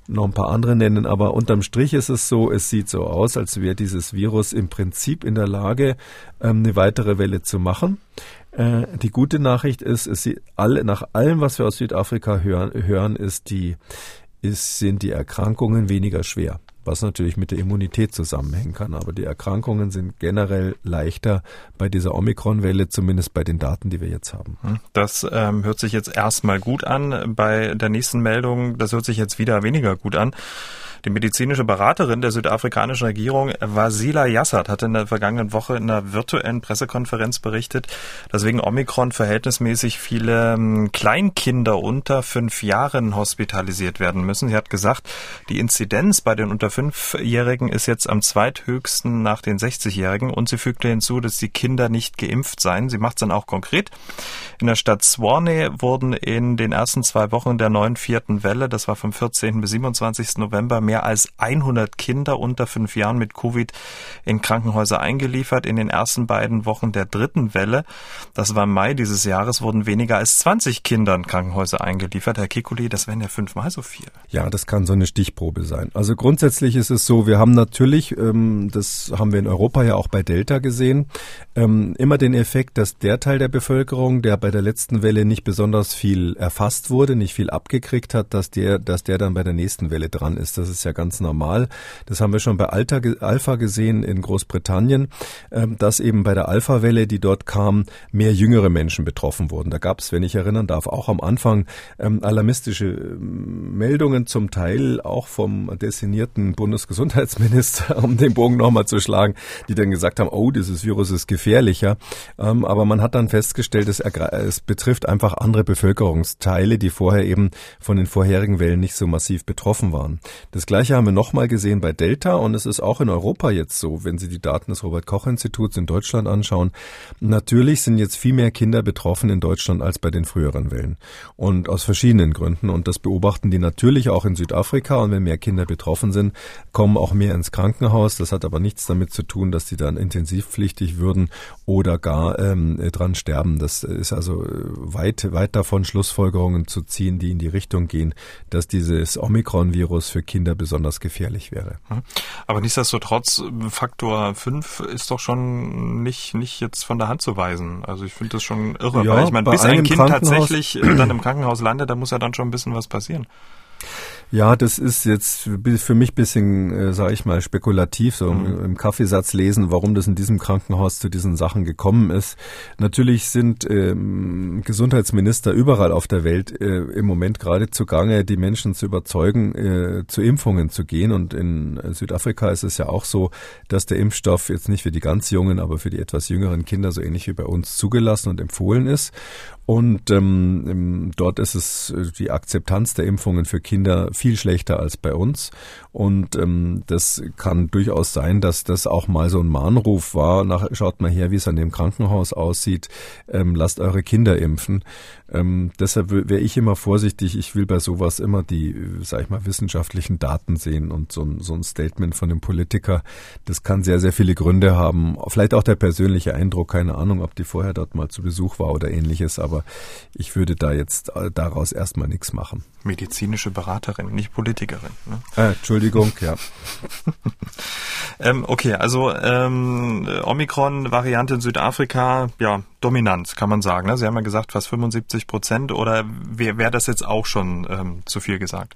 noch ein paar andere nennen, aber unterm Strich ist es so, es sieht so aus, als wäre dieses Virus im Prinzip in der Lage, ähm, eine weitere Welle zu machen. Äh, die gute Nachricht ist, es alle, nach allem, was wir aus Südafrika hören, hören ist die, ist, sind die Erkrankungen weniger schwer was natürlich mit der Immunität zusammenhängen kann. Aber die Erkrankungen sind generell leichter bei dieser Omikron-Welle, zumindest bei den Daten, die wir jetzt haben. Hm, das ähm, hört sich jetzt erstmal gut an. Bei der nächsten Meldung, das hört sich jetzt wieder weniger gut an. Die medizinische Beraterin der südafrikanischen Regierung, Vasila Yassad, hat in der vergangenen Woche in einer virtuellen Pressekonferenz berichtet, dass wegen Omikron verhältnismäßig viele ähm, Kleinkinder unter fünf Jahren hospitalisiert werden müssen. Sie hat gesagt, die Inzidenz bei den unter fünfjährigen ist jetzt am zweithöchsten nach den 60-Jährigen und sie fügte hinzu, dass die Kinder nicht geimpft seien. Sie macht es dann auch konkret. In der Stadt Swanee wurden in den ersten zwei Wochen der neuen vierten Welle, das war vom 14. bis 27. November, mehr als 100 Kinder unter fünf Jahren mit Covid in Krankenhäuser eingeliefert. In den ersten beiden Wochen der dritten Welle, das war im Mai dieses Jahres, wurden weniger als 20 Kinder in Krankenhäuser eingeliefert. Herr Kikuli, das wären ja fünfmal so viel. Ja, das kann so eine Stichprobe sein. Also grundsätzlich ist es so, wir haben natürlich, ähm, das haben wir in Europa ja auch bei Delta gesehen, ähm, immer den Effekt, dass der Teil der Bevölkerung, der bei der letzten Welle nicht besonders viel erfasst wurde, nicht viel abgekriegt hat, dass der, dass der dann bei der nächsten Welle dran ist. Das ist ja ganz normal. Das haben wir schon bei Alta, Alpha gesehen in Großbritannien, ähm, dass eben bei der Alpha-Welle, die dort kam, mehr jüngere Menschen betroffen wurden. Da gab es, wenn ich erinnern darf, auch am Anfang ähm, alarmistische ähm, Meldungen, zum Teil auch vom designierten Bundesgesundheitsminister, um den Bogen nochmal zu schlagen, die dann gesagt haben, oh, dieses Virus ist gefährlicher. Aber man hat dann festgestellt, es, es betrifft einfach andere Bevölkerungsteile, die vorher eben von den vorherigen Wellen nicht so massiv betroffen waren. Das gleiche haben wir nochmal gesehen bei Delta und es ist auch in Europa jetzt so, wenn Sie die Daten des Robert Koch Instituts in Deutschland anschauen. Natürlich sind jetzt viel mehr Kinder betroffen in Deutschland als bei den früheren Wellen. Und aus verschiedenen Gründen. Und das beobachten die natürlich auch in Südafrika. Und wenn mehr Kinder betroffen sind, kommen auch mehr ins Krankenhaus. Das hat aber nichts damit zu tun, dass sie dann intensivpflichtig würden oder gar ähm, dran sterben. Das ist also äh, weit, weit davon Schlussfolgerungen zu ziehen, die in die Richtung gehen, dass dieses Omikron-Virus für Kinder besonders gefährlich wäre. Hm. Aber nichtsdestotrotz, Faktor 5 ist doch schon nicht, nicht jetzt von der Hand zu weisen. Also ich finde das schon irre, ja, weil ich meine, bis ein Kind tatsächlich dann im Krankenhaus landet, da muss ja dann schon ein bisschen was passieren. Ja, das ist jetzt für mich bisschen, äh, sage ich mal, spekulativ, so mhm. im Kaffeesatz lesen, warum das in diesem Krankenhaus zu diesen Sachen gekommen ist. Natürlich sind ähm, Gesundheitsminister überall auf der Welt äh, im Moment gerade zugange, die Menschen zu überzeugen, äh, zu Impfungen zu gehen. Und in Südafrika ist es ja auch so, dass der Impfstoff jetzt nicht für die ganz Jungen, aber für die etwas jüngeren Kinder so ähnlich wie bei uns zugelassen und empfohlen ist. Und ähm, dort ist es äh, die Akzeptanz der Impfungen für Kinder viel schlechter als bei uns. Und ähm, das kann durchaus sein, dass das auch mal so ein Mahnruf war. Nach, schaut mal her, wie es an dem Krankenhaus aussieht. Ähm, lasst eure Kinder impfen. Ähm, deshalb wäre ich immer vorsichtig. Ich will bei sowas immer die, sag ich mal, wissenschaftlichen Daten sehen und so ein, so ein Statement von dem Politiker. Das kann sehr, sehr viele Gründe haben. Vielleicht auch der persönliche Eindruck. Keine Ahnung, ob die vorher dort mal zu Besuch war oder ähnliches. Aber ich würde da jetzt äh, daraus erstmal nichts machen. Medizinische Beraterin, nicht Politikerin. Ne? Äh, Entschuldigung, ja. ähm, okay, also ähm, Omikron-Variante in Südafrika, ja, dominant, kann man sagen. Ne? Sie haben ja gesagt, fast 75 Prozent. Oder wäre wär das jetzt auch schon ähm, zu viel gesagt?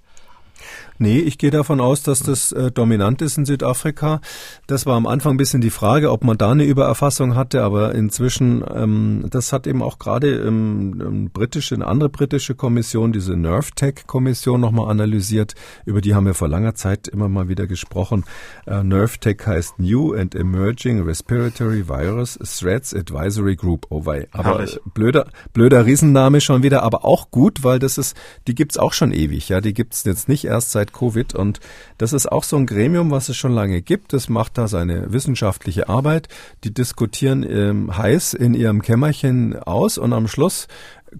Nee, ich gehe davon aus, dass das äh, dominant ist in Südafrika. Das war am Anfang ein bisschen die Frage, ob man da eine Übererfassung hatte, aber inzwischen, ähm, das hat eben auch gerade ähm, eine britische, eine andere britische Kommission, diese NervTech-Kommission nochmal analysiert. Über die haben wir vor langer Zeit immer mal wieder gesprochen. Äh, NervTech heißt New and Emerging Respiratory Virus Threats Advisory Group. Oh wei. Aber Herrlich. blöder, blöder Riesenname schon wieder, aber auch gut, weil das ist, die gibt's auch schon ewig. Ja, die gibt's jetzt nicht erst seit seit Covid. Und das ist auch so ein Gremium, was es schon lange gibt. Es macht da seine wissenschaftliche Arbeit. Die diskutieren ähm, heiß in ihrem Kämmerchen aus und am Schluss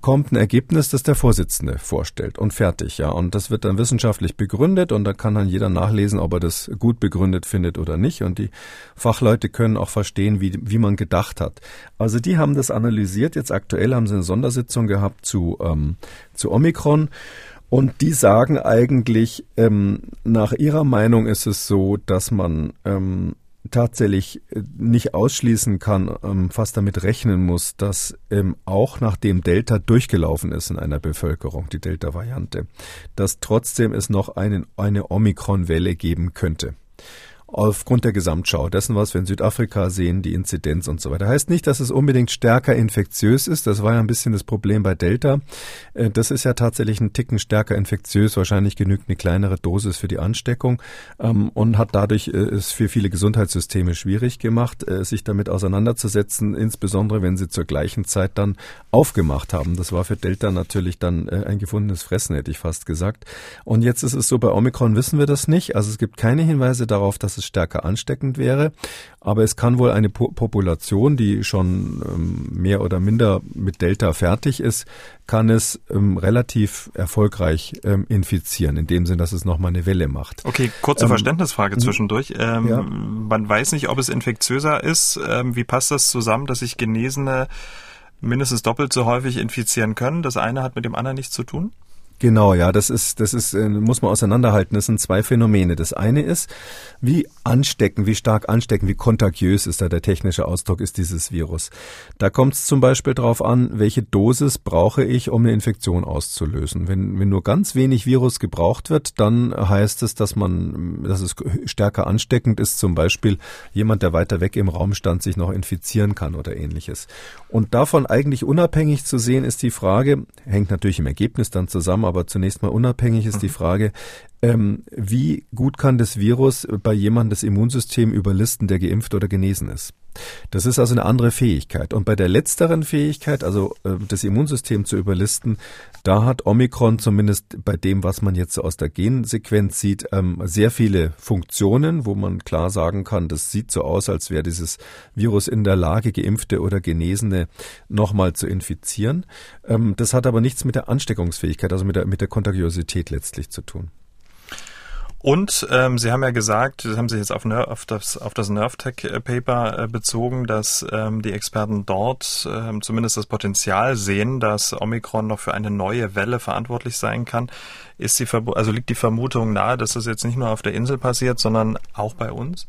kommt ein Ergebnis, das der Vorsitzende vorstellt und fertig, ja. Und das wird dann wissenschaftlich begründet und da kann dann jeder nachlesen, ob er das gut begründet findet oder nicht. Und die Fachleute können auch verstehen, wie, wie man gedacht hat. Also die haben das analysiert. Jetzt aktuell haben sie eine Sondersitzung gehabt zu, ähm, zu Omikron. Und die sagen eigentlich, ähm, nach ihrer Meinung ist es so, dass man ähm, tatsächlich äh, nicht ausschließen kann, ähm, fast damit rechnen muss, dass ähm, auch nachdem Delta durchgelaufen ist in einer Bevölkerung, die Delta-Variante, dass trotzdem es noch einen, eine Omikron-Welle geben könnte aufgrund der Gesamtschau dessen, was wir in Südafrika sehen, die Inzidenz und so weiter. Heißt nicht, dass es unbedingt stärker infektiös ist. Das war ja ein bisschen das Problem bei Delta. Äh, das ist ja tatsächlich ein Ticken stärker infektiös. Wahrscheinlich genügt eine kleinere Dosis für die Ansteckung ähm, und hat dadurch äh, es für viele Gesundheitssysteme schwierig gemacht, äh, sich damit auseinanderzusetzen, insbesondere wenn sie zur gleichen Zeit dann aufgemacht haben. Das war für Delta natürlich dann ein gefundenes Fressen, hätte ich fast gesagt. Und jetzt ist es so, bei Omikron wissen wir das nicht. Also es gibt keine Hinweise darauf, dass es es stärker ansteckend wäre. Aber es kann wohl eine po Population, die schon ähm, mehr oder minder mit Delta fertig ist, kann es ähm, relativ erfolgreich ähm, infizieren, in dem Sinn, dass es nochmal eine Welle macht. Okay, kurze ähm, Verständnisfrage zwischendurch. Ähm, ja. Man weiß nicht, ob es infektiöser ist. Ähm, wie passt das zusammen, dass sich Genesene mindestens doppelt so häufig infizieren können? Das eine hat mit dem anderen nichts zu tun? Genau, ja, das ist, das ist, äh, muss man auseinanderhalten. Das sind zwei Phänomene. Das eine ist, wie ansteckend, wie stark ansteckend, wie kontagiös ist da der technische Ausdruck, ist dieses Virus. Da kommt es zum Beispiel darauf an, welche Dosis brauche ich, um eine Infektion auszulösen. Wenn, wenn nur ganz wenig Virus gebraucht wird, dann heißt es, dass man, dass es stärker ansteckend ist, zum Beispiel jemand, der weiter weg im Raum stand, sich noch infizieren kann oder ähnliches. Und davon eigentlich unabhängig zu sehen, ist die Frage, hängt natürlich im Ergebnis dann zusammen, aber zunächst mal unabhängig ist die mhm. Frage, ähm, wie gut kann das Virus bei jemandem das Immunsystem überlisten, der geimpft oder genesen ist? Das ist also eine andere Fähigkeit. Und bei der letzteren Fähigkeit, also äh, das Immunsystem zu überlisten, da hat Omikron zumindest bei dem, was man jetzt aus der Gensequenz sieht, ähm, sehr viele Funktionen, wo man klar sagen kann, das sieht so aus, als wäre dieses Virus in der Lage, geimpfte oder Genesene nochmal zu infizieren. Ähm, das hat aber nichts mit der Ansteckungsfähigkeit, also mit der, mit der Kontagiosität letztlich zu tun. Und ähm, Sie haben ja gesagt, das haben sich jetzt auf, Ner auf das, auf das NervTech-Paper äh, bezogen, dass ähm, die Experten dort ähm, zumindest das Potenzial sehen, dass Omikron noch für eine neue Welle verantwortlich sein kann. Ist die also liegt die Vermutung nahe, dass das jetzt nicht nur auf der Insel passiert, sondern auch bei uns?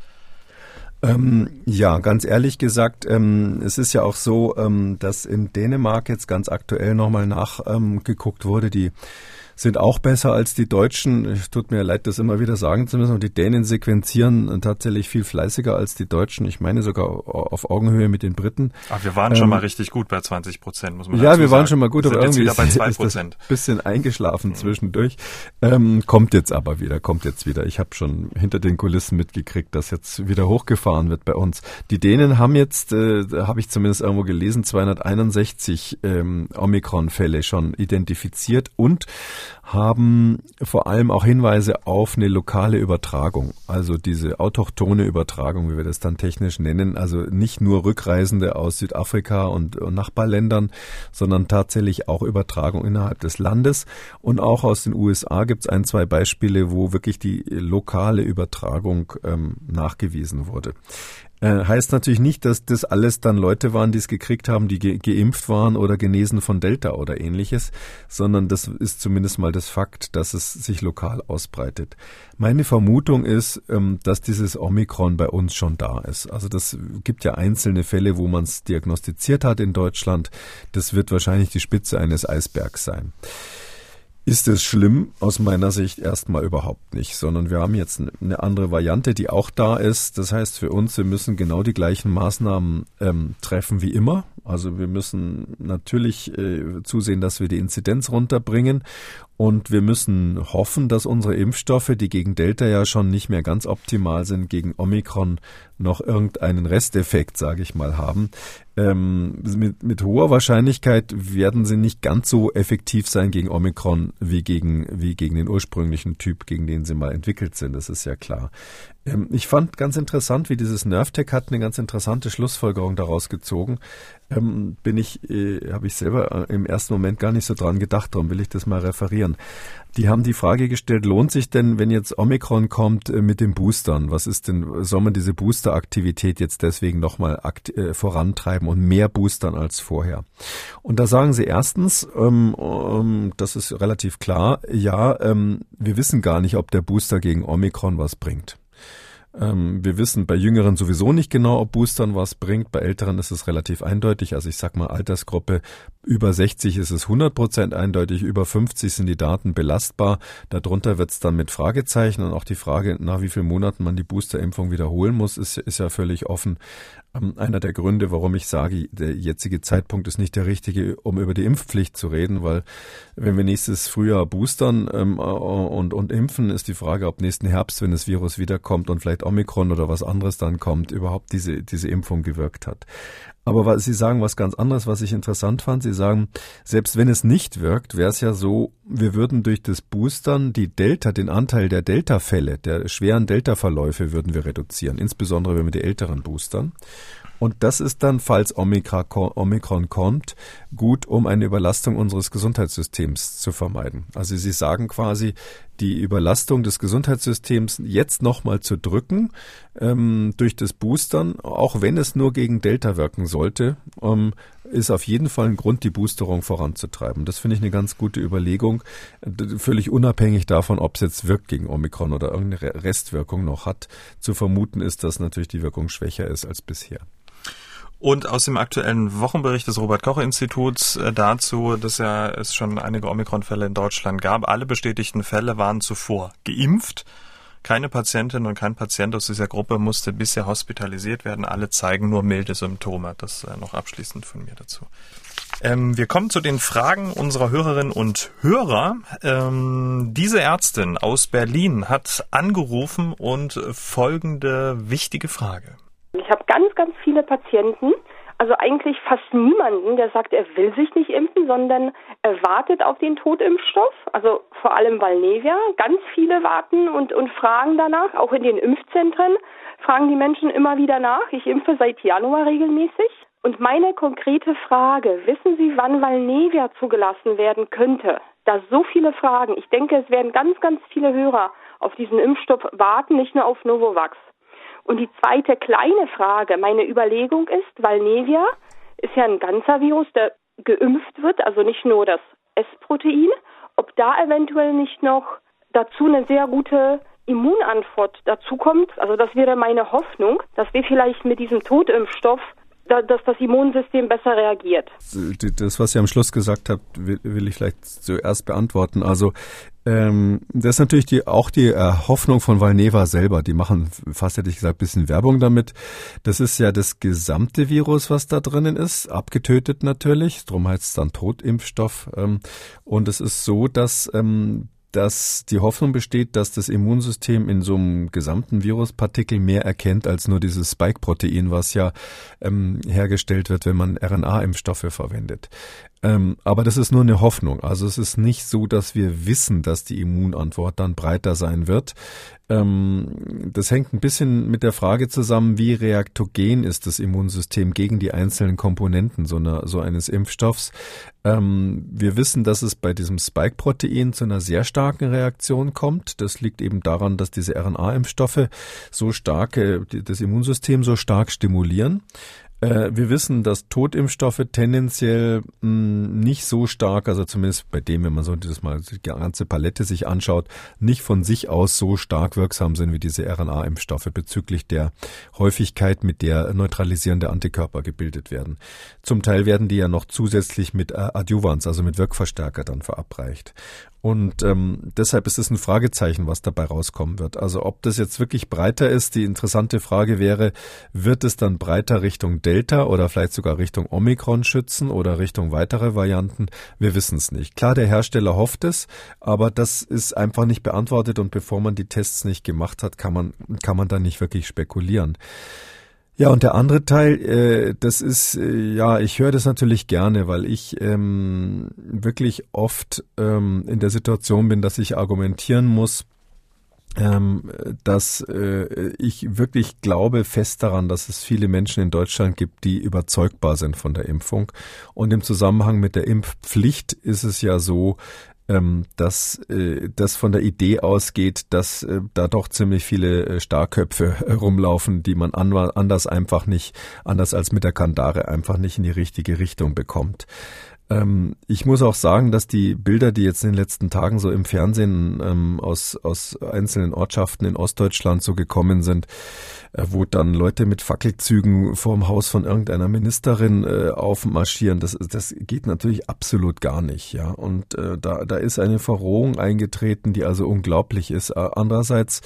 Ähm, ja, ganz ehrlich gesagt, ähm, es ist ja auch so, ähm, dass in Dänemark jetzt ganz aktuell nochmal nachgeguckt wurde. Die sind auch besser als die Deutschen. Es tut mir leid, das immer wieder sagen zu müssen. Und die Dänen sequenzieren tatsächlich viel fleißiger als die Deutschen. Ich meine sogar auf Augenhöhe mit den Briten. Ach, wir waren ähm, schon mal richtig gut bei 20 Prozent, muss man Ja, wir waren schon mal gut, aber irgendwie 2 ist ein bisschen eingeschlafen mhm. zwischendurch. Ähm, kommt jetzt aber wieder, kommt jetzt wieder. Ich habe schon hinter den Kulissen mitgekriegt, dass jetzt wieder hochgefahren wird bei uns. Die Dänen haben jetzt, äh, habe ich zumindest irgendwo gelesen, 261 ähm, Omikron-Fälle schon identifiziert und haben vor allem auch Hinweise auf eine lokale Übertragung, also diese autochtone Übertragung, wie wir das dann technisch nennen, also nicht nur Rückreisende aus Südafrika und, und Nachbarländern, sondern tatsächlich auch Übertragung innerhalb des Landes. Und auch aus den USA gibt es ein, zwei Beispiele, wo wirklich die lokale Übertragung ähm, nachgewiesen wurde. Äh, heißt natürlich nicht, dass das alles dann Leute waren, die es gekriegt haben, die ge geimpft waren oder genesen von Delta oder ähnliches, sondern das ist zumindest mal das Fakt, dass es sich lokal ausbreitet. Meine Vermutung ist, ähm, dass dieses Omikron bei uns schon da ist. Also das gibt ja einzelne Fälle, wo man es diagnostiziert hat in Deutschland. Das wird wahrscheinlich die Spitze eines Eisbergs sein ist es schlimm aus meiner Sicht erstmal überhaupt nicht, sondern wir haben jetzt eine andere Variante, die auch da ist. Das heißt für uns, wir müssen genau die gleichen Maßnahmen ähm, treffen wie immer. Also wir müssen natürlich äh, zusehen, dass wir die Inzidenz runterbringen und wir müssen hoffen, dass unsere Impfstoffe, die gegen Delta ja schon nicht mehr ganz optimal sind, gegen Omikron noch irgendeinen Resteffekt, sage ich mal, haben. Ähm, mit, mit hoher Wahrscheinlichkeit werden sie nicht ganz so effektiv sein gegen Omikron wie gegen, wie gegen den ursprünglichen Typ, gegen den sie mal entwickelt sind. Das ist ja klar. Ähm, ich fand ganz interessant, wie dieses NervTech hat eine ganz interessante Schlussfolgerung daraus gezogen. Ähm, bin ich, äh, habe ich selber äh, im ersten Moment gar nicht so dran gedacht, darum will ich das mal referieren. Die haben die Frage gestellt, lohnt sich denn, wenn jetzt Omikron kommt, äh, mit den Boostern? Was ist denn, soll man diese Boosteraktivität jetzt deswegen nochmal äh, vorantreiben und mehr boostern als vorher? Und da sagen sie erstens, ähm, ähm, das ist relativ klar, ja, ähm, wir wissen gar nicht, ob der Booster gegen Omikron was bringt. Ähm, wir wissen bei Jüngeren sowieso nicht genau, ob Boostern was bringt. Bei Älteren ist es relativ eindeutig. Also ich sag mal Altersgruppe über 60 ist es 100 Prozent eindeutig. Über 50 sind die Daten belastbar. Darunter wird es dann mit Fragezeichen und auch die Frage, nach wie vielen Monaten man die Boosterimpfung wiederholen muss, ist, ist ja völlig offen. Ähm, einer der Gründe, warum ich sage, der jetzige Zeitpunkt ist nicht der richtige, um über die Impfpflicht zu reden, weil wenn wir nächstes Frühjahr boostern ähm, und, und impfen, ist die Frage, ob nächsten Herbst, wenn das Virus wiederkommt und vielleicht Omikron oder was anderes dann kommt, überhaupt diese, diese Impfung gewirkt hat. Aber was, Sie sagen was ganz anderes, was ich interessant fand. Sie sagen, selbst wenn es nicht wirkt, wäre es ja so, wir würden durch das Boostern die Delta, den Anteil der Delta-Fälle, der schweren Delta-Verläufe würden wir reduzieren, insbesondere wenn wir die Älteren boostern. Und das ist dann, falls Omikron kommt, gut, um eine Überlastung unseres Gesundheitssystems zu vermeiden. Also Sie sagen quasi, die Überlastung des Gesundheitssystems jetzt nochmal zu drücken ähm, durch das Boostern, auch wenn es nur gegen Delta wirken sollte, ähm, ist auf jeden Fall ein Grund, die Boosterung voranzutreiben. Das finde ich eine ganz gute Überlegung, völlig unabhängig davon, ob es jetzt wirkt gegen Omikron oder irgendeine Restwirkung noch hat. Zu vermuten ist, dass natürlich die Wirkung schwächer ist als bisher. Und aus dem aktuellen Wochenbericht des Robert-Koch-Instituts äh, dazu, dass ja es schon einige Omikron-Fälle in Deutschland gab. Alle bestätigten Fälle waren zuvor geimpft. Keine Patientin und kein Patient aus dieser Gruppe musste bisher hospitalisiert werden. Alle zeigen nur milde Symptome. Das äh, noch abschließend von mir dazu. Ähm, wir kommen zu den Fragen unserer Hörerinnen und Hörer. Ähm, diese Ärztin aus Berlin hat angerufen und folgende wichtige Frage. Ich habe ganz, ganz viele Patienten, also eigentlich fast niemanden, der sagt, er will sich nicht impfen, sondern er wartet auf den Totimpfstoff, also vor allem Valnevia. Ganz viele warten und, und fragen danach, auch in den Impfzentren fragen die Menschen immer wieder nach. Ich impfe seit Januar regelmäßig. Und meine konkrete Frage, wissen Sie, wann Valnevia zugelassen werden könnte? Da so viele Fragen. Ich denke, es werden ganz, ganz viele Hörer auf diesen Impfstoff warten, nicht nur auf Novavax. Und die zweite kleine Frage, meine Überlegung ist, Valnevia ist ja ein ganzer Virus, der geimpft wird, also nicht nur das S-Protein, ob da eventuell nicht noch dazu eine sehr gute Immunantwort dazukommt. Also das wäre meine Hoffnung, dass wir vielleicht mit diesem Totimpfstoff dass das Immunsystem besser reagiert. Das, was ihr am Schluss gesagt habt, will, ich vielleicht zuerst beantworten. Also ähm, das ist natürlich die, auch die äh, Hoffnung von Valneva selber. Die machen fast hätte ich gesagt bisschen Werbung damit. Das ist ja das gesamte Virus, was da drinnen ist, abgetötet natürlich. Darum heißt es dann Totimpfstoff. Ähm, und es ist so, dass ähm, dass die Hoffnung besteht, dass das Immunsystem in so einem gesamten Viruspartikel mehr erkennt als nur dieses Spike-Protein, was ja ähm, hergestellt wird, wenn man RNA-Impfstoffe verwendet. Ähm, aber das ist nur eine Hoffnung. Also es ist nicht so, dass wir wissen, dass die Immunantwort dann breiter sein wird. Ähm, das hängt ein bisschen mit der Frage zusammen, wie reaktogen ist das Immunsystem gegen die einzelnen Komponenten so, einer, so eines Impfstoffs. Ähm, wir wissen, dass es bei diesem Spike-Protein zu einer sehr starken Reaktion kommt. Das liegt eben daran, dass diese RNA-Impfstoffe so stark, das Immunsystem so stark stimulieren. Äh, wir wissen, dass Totimpfstoffe tendenziell mh, hm, nicht so stark, also zumindest bei dem, wenn man so dieses Mal die ganze Palette sich anschaut, nicht von sich aus so stark wirksam sind wie diese RNA-Impfstoffe bezüglich der Häufigkeit, mit der neutralisierende Antikörper gebildet werden. Zum Teil werden die ja noch zusätzlich mit äh, Adjuvans, also mit Wirkverstärker dann verabreicht. Und ähm, deshalb ist es ein Fragezeichen, was dabei rauskommen wird. Also ob das jetzt wirklich breiter ist, die interessante Frage wäre, wird es dann breiter Richtung Delta oder vielleicht sogar Richtung Omikron schützen oder Richtung weitere Varianten? Wir wissen es nicht. Klar, der Hersteller hofft es, aber das ist einfach nicht beantwortet und bevor man die Tests nicht gemacht hat, kann man, kann man da nicht wirklich spekulieren. Ja, und der andere Teil, äh, das ist, äh, ja, ich höre das natürlich gerne, weil ich ähm, wirklich oft ähm, in der Situation bin, dass ich argumentieren muss, ähm, dass äh, ich wirklich glaube fest daran, dass es viele Menschen in Deutschland gibt, die überzeugbar sind von der Impfung. Und im Zusammenhang mit der Impfpflicht ist es ja so, ähm, dass äh, das von der Idee ausgeht, dass äh, da doch ziemlich viele äh, Starköpfe rumlaufen, die man an, anders einfach nicht, anders als mit der Kandare einfach nicht in die richtige Richtung bekommt. Ähm, ich muss auch sagen, dass die Bilder, die jetzt in den letzten Tagen so im Fernsehen ähm, aus, aus einzelnen Ortschaften in Ostdeutschland so gekommen sind, äh, wo dann Leute mit Fackelzügen vorm Haus von irgendeiner Ministerin äh, aufmarschieren, das, das geht natürlich absolut gar nicht. Ja, Und äh, da, da ist eine Verrohung eingetreten, die also unglaublich ist. Andererseits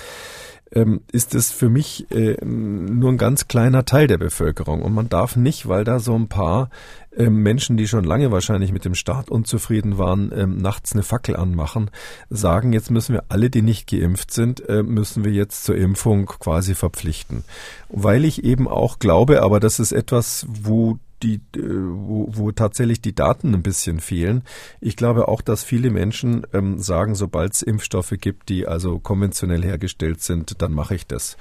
ähm, ist es für mich äh, nur ein ganz kleiner Teil der Bevölkerung. Und man darf nicht, weil da so ein paar äh, Menschen, die schon lange wahrscheinlich mit dem Staat unzufrieden waren, äh, nachts eine Fackel anmachen, sagen, jetzt müssen wir alle, die nicht geimpft sind, äh, müssen wir jetzt zur Impfung quasi verpflichten. Weil ich eben auch glaube, aber das ist etwas, wo die, äh, wo, wo tatsächlich die Daten ein bisschen fehlen. Ich glaube auch, dass viele Menschen ähm, sagen, sobald es Impfstoffe gibt, die also konventionell hergestellt sind, dann mache ich das.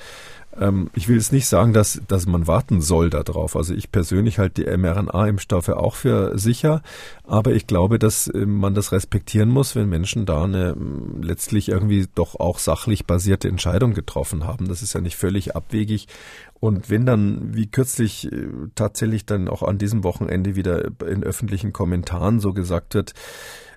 Ähm, ich will jetzt nicht sagen, dass, dass man warten soll darauf. Also ich persönlich halte die mRNA-Impfstoffe auch für sicher, aber ich glaube, dass äh, man das respektieren muss, wenn Menschen da eine letztlich irgendwie doch auch sachlich basierte Entscheidung getroffen haben. Das ist ja nicht völlig abwegig. Und wenn dann, wie kürzlich äh, tatsächlich dann auch an diesem Wochenende wieder in öffentlichen Kommentaren so gesagt wird,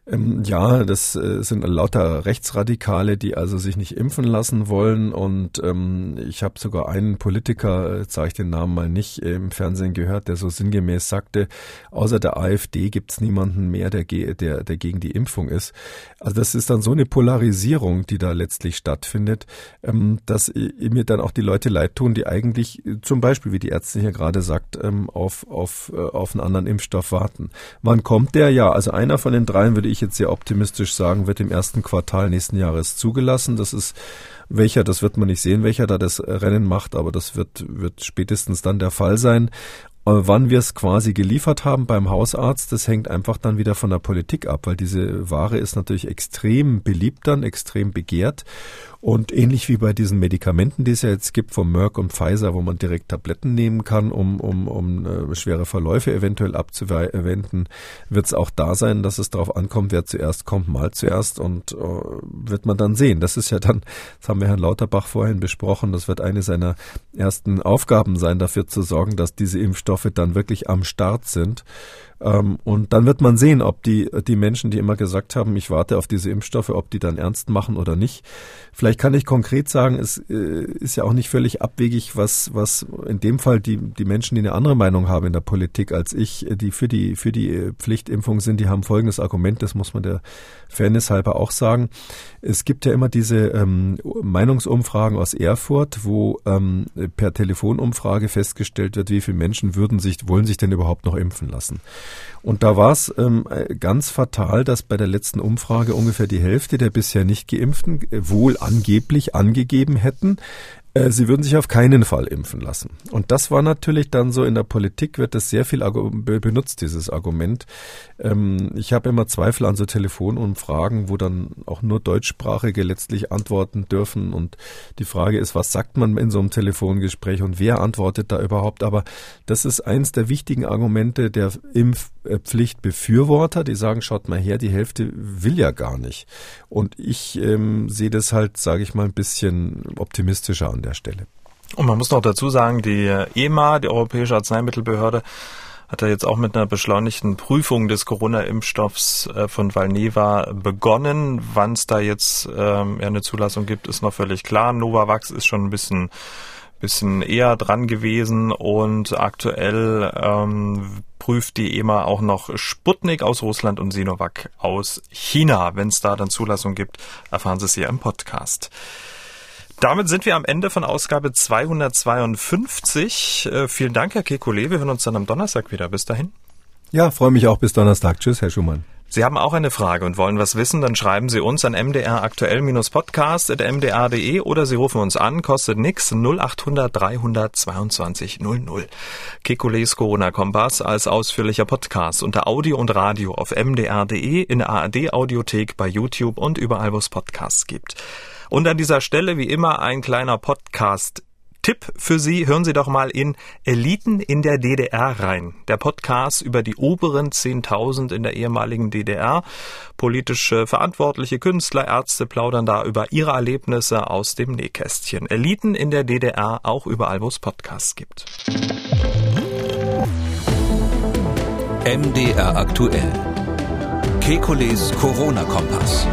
ähm, ja, das äh, sind lauter Rechtsradikale, die also sich nicht impfen lassen wollen. Und ähm, ich habe sogar einen Politiker, äh, sage ich den Namen mal nicht, äh, im Fernsehen gehört, der so sinngemäß sagte, außer der AfD gibt's niemanden mehr, der, der, der gegen die Impfung ist. Also das ist dann so eine Polarisierung, die da letztlich stattfindet, ähm, dass mir dann auch die Leute leid tun, die eigentlich äh, zum Beispiel, wie die Ärztin hier gerade sagt, ähm, auf, auf, äh, auf einen anderen Impfstoff warten. Wann kommt der? Ja, also einer von den dreien würde ich jetzt sehr optimistisch sagen, wird im ersten Quartal nächsten Jahres zugelassen. Das ist welcher, das wird man nicht sehen, welcher da das Rennen macht, aber das wird, wird spätestens dann der Fall sein. Äh, wann wir es quasi geliefert haben beim Hausarzt, das hängt einfach dann wieder von der Politik ab, weil diese Ware ist natürlich extrem beliebt dann, extrem begehrt. Und ähnlich wie bei diesen Medikamenten, die es ja jetzt gibt von Merck und Pfizer, wo man direkt Tabletten nehmen kann, um, um, um äh, schwere Verläufe eventuell abzuwenden, wird es auch da sein, dass es darauf ankommt, wer zuerst kommt, mal zuerst und äh, wird man dann sehen. Das ist ja dann, das haben wir Herrn Lauterbach vorhin besprochen, das wird eine seiner ersten Aufgaben sein, dafür zu sorgen, dass diese Impfstoffe dann wirklich am Start sind. Ähm, und dann wird man sehen, ob die, die Menschen, die immer gesagt haben, ich warte auf diese Impfstoffe, ob die dann ernst machen oder nicht. Vielleicht kann ich konkret sagen, es äh, ist ja auch nicht völlig abwegig, was, was in dem Fall die, die Menschen, die eine andere Meinung haben in der Politik als ich, die für die, für die Pflichtimpfung sind, die haben folgendes Argument, das muss man der Fairness halber auch sagen. Es gibt ja immer diese ähm, Meinungsumfragen aus Erfurt, wo ähm, per Telefonumfrage festgestellt wird, wie viele Menschen würden sich, wollen sich denn überhaupt noch impfen lassen. Und da war es ähm, ganz fatal, dass bei der letzten Umfrage ungefähr die Hälfte der bisher nicht geimpften wohl angeblich angegeben hätten, äh, sie würden sich auf keinen Fall impfen lassen. Und das war natürlich dann so, in der Politik wird das sehr viel benutzt, dieses Argument. Ähm, ich habe immer Zweifel an so Telefonumfragen, wo dann auch nur Deutschsprachige letztlich antworten dürfen. Und die Frage ist, was sagt man in so einem Telefongespräch und wer antwortet da überhaupt? Aber das ist eins der wichtigen Argumente der Impfpflichtbefürworter. Die sagen, schaut mal her, die Hälfte will ja gar nicht. Und ich ähm, sehe das halt, sage ich mal, ein bisschen optimistischer an der Stelle. Und man muss noch dazu sagen, die EMA, die Europäische Arzneimittelbehörde, hat er jetzt auch mit einer beschleunigten Prüfung des Corona-Impfstoffs äh, von Valneva begonnen. Wann es da jetzt ähm, eine Zulassung gibt, ist noch völlig klar. Novavax ist schon ein bisschen bisschen eher dran gewesen und aktuell ähm, prüft die EMA auch noch Sputnik aus Russland und Sinovac aus China. Wenn es da dann Zulassung gibt, erfahren Sie es hier im Podcast. Damit sind wir am Ende von Ausgabe 252. Äh, vielen Dank, Herr Kekulé. Wir hören uns dann am Donnerstag wieder. Bis dahin. Ja, freue mich auch bis Donnerstag. Tschüss, Herr Schumann. Sie haben auch eine Frage und wollen was wissen, dann schreiben Sie uns an mdraktuell-podcast.mdr.de oder Sie rufen uns an, kostet nix 0800 322 00. Kekules Corona-Kompass als ausführlicher Podcast unter Audio und Radio auf mdr.de, in der ARD-Audiothek, bei YouTube und überall, wo es Podcasts gibt. Und an dieser Stelle wie immer ein kleiner Podcast Tipp für Sie, hören Sie doch mal in Eliten in der DDR rein. Der Podcast über die oberen 10.000 in der ehemaligen DDR. Politische Verantwortliche Künstler, Ärzte plaudern da über ihre Erlebnisse aus dem Nähkästchen. Eliten in der DDR, auch überall, wo es Podcasts gibt. MDR aktuell. Kekules Corona-Kompass.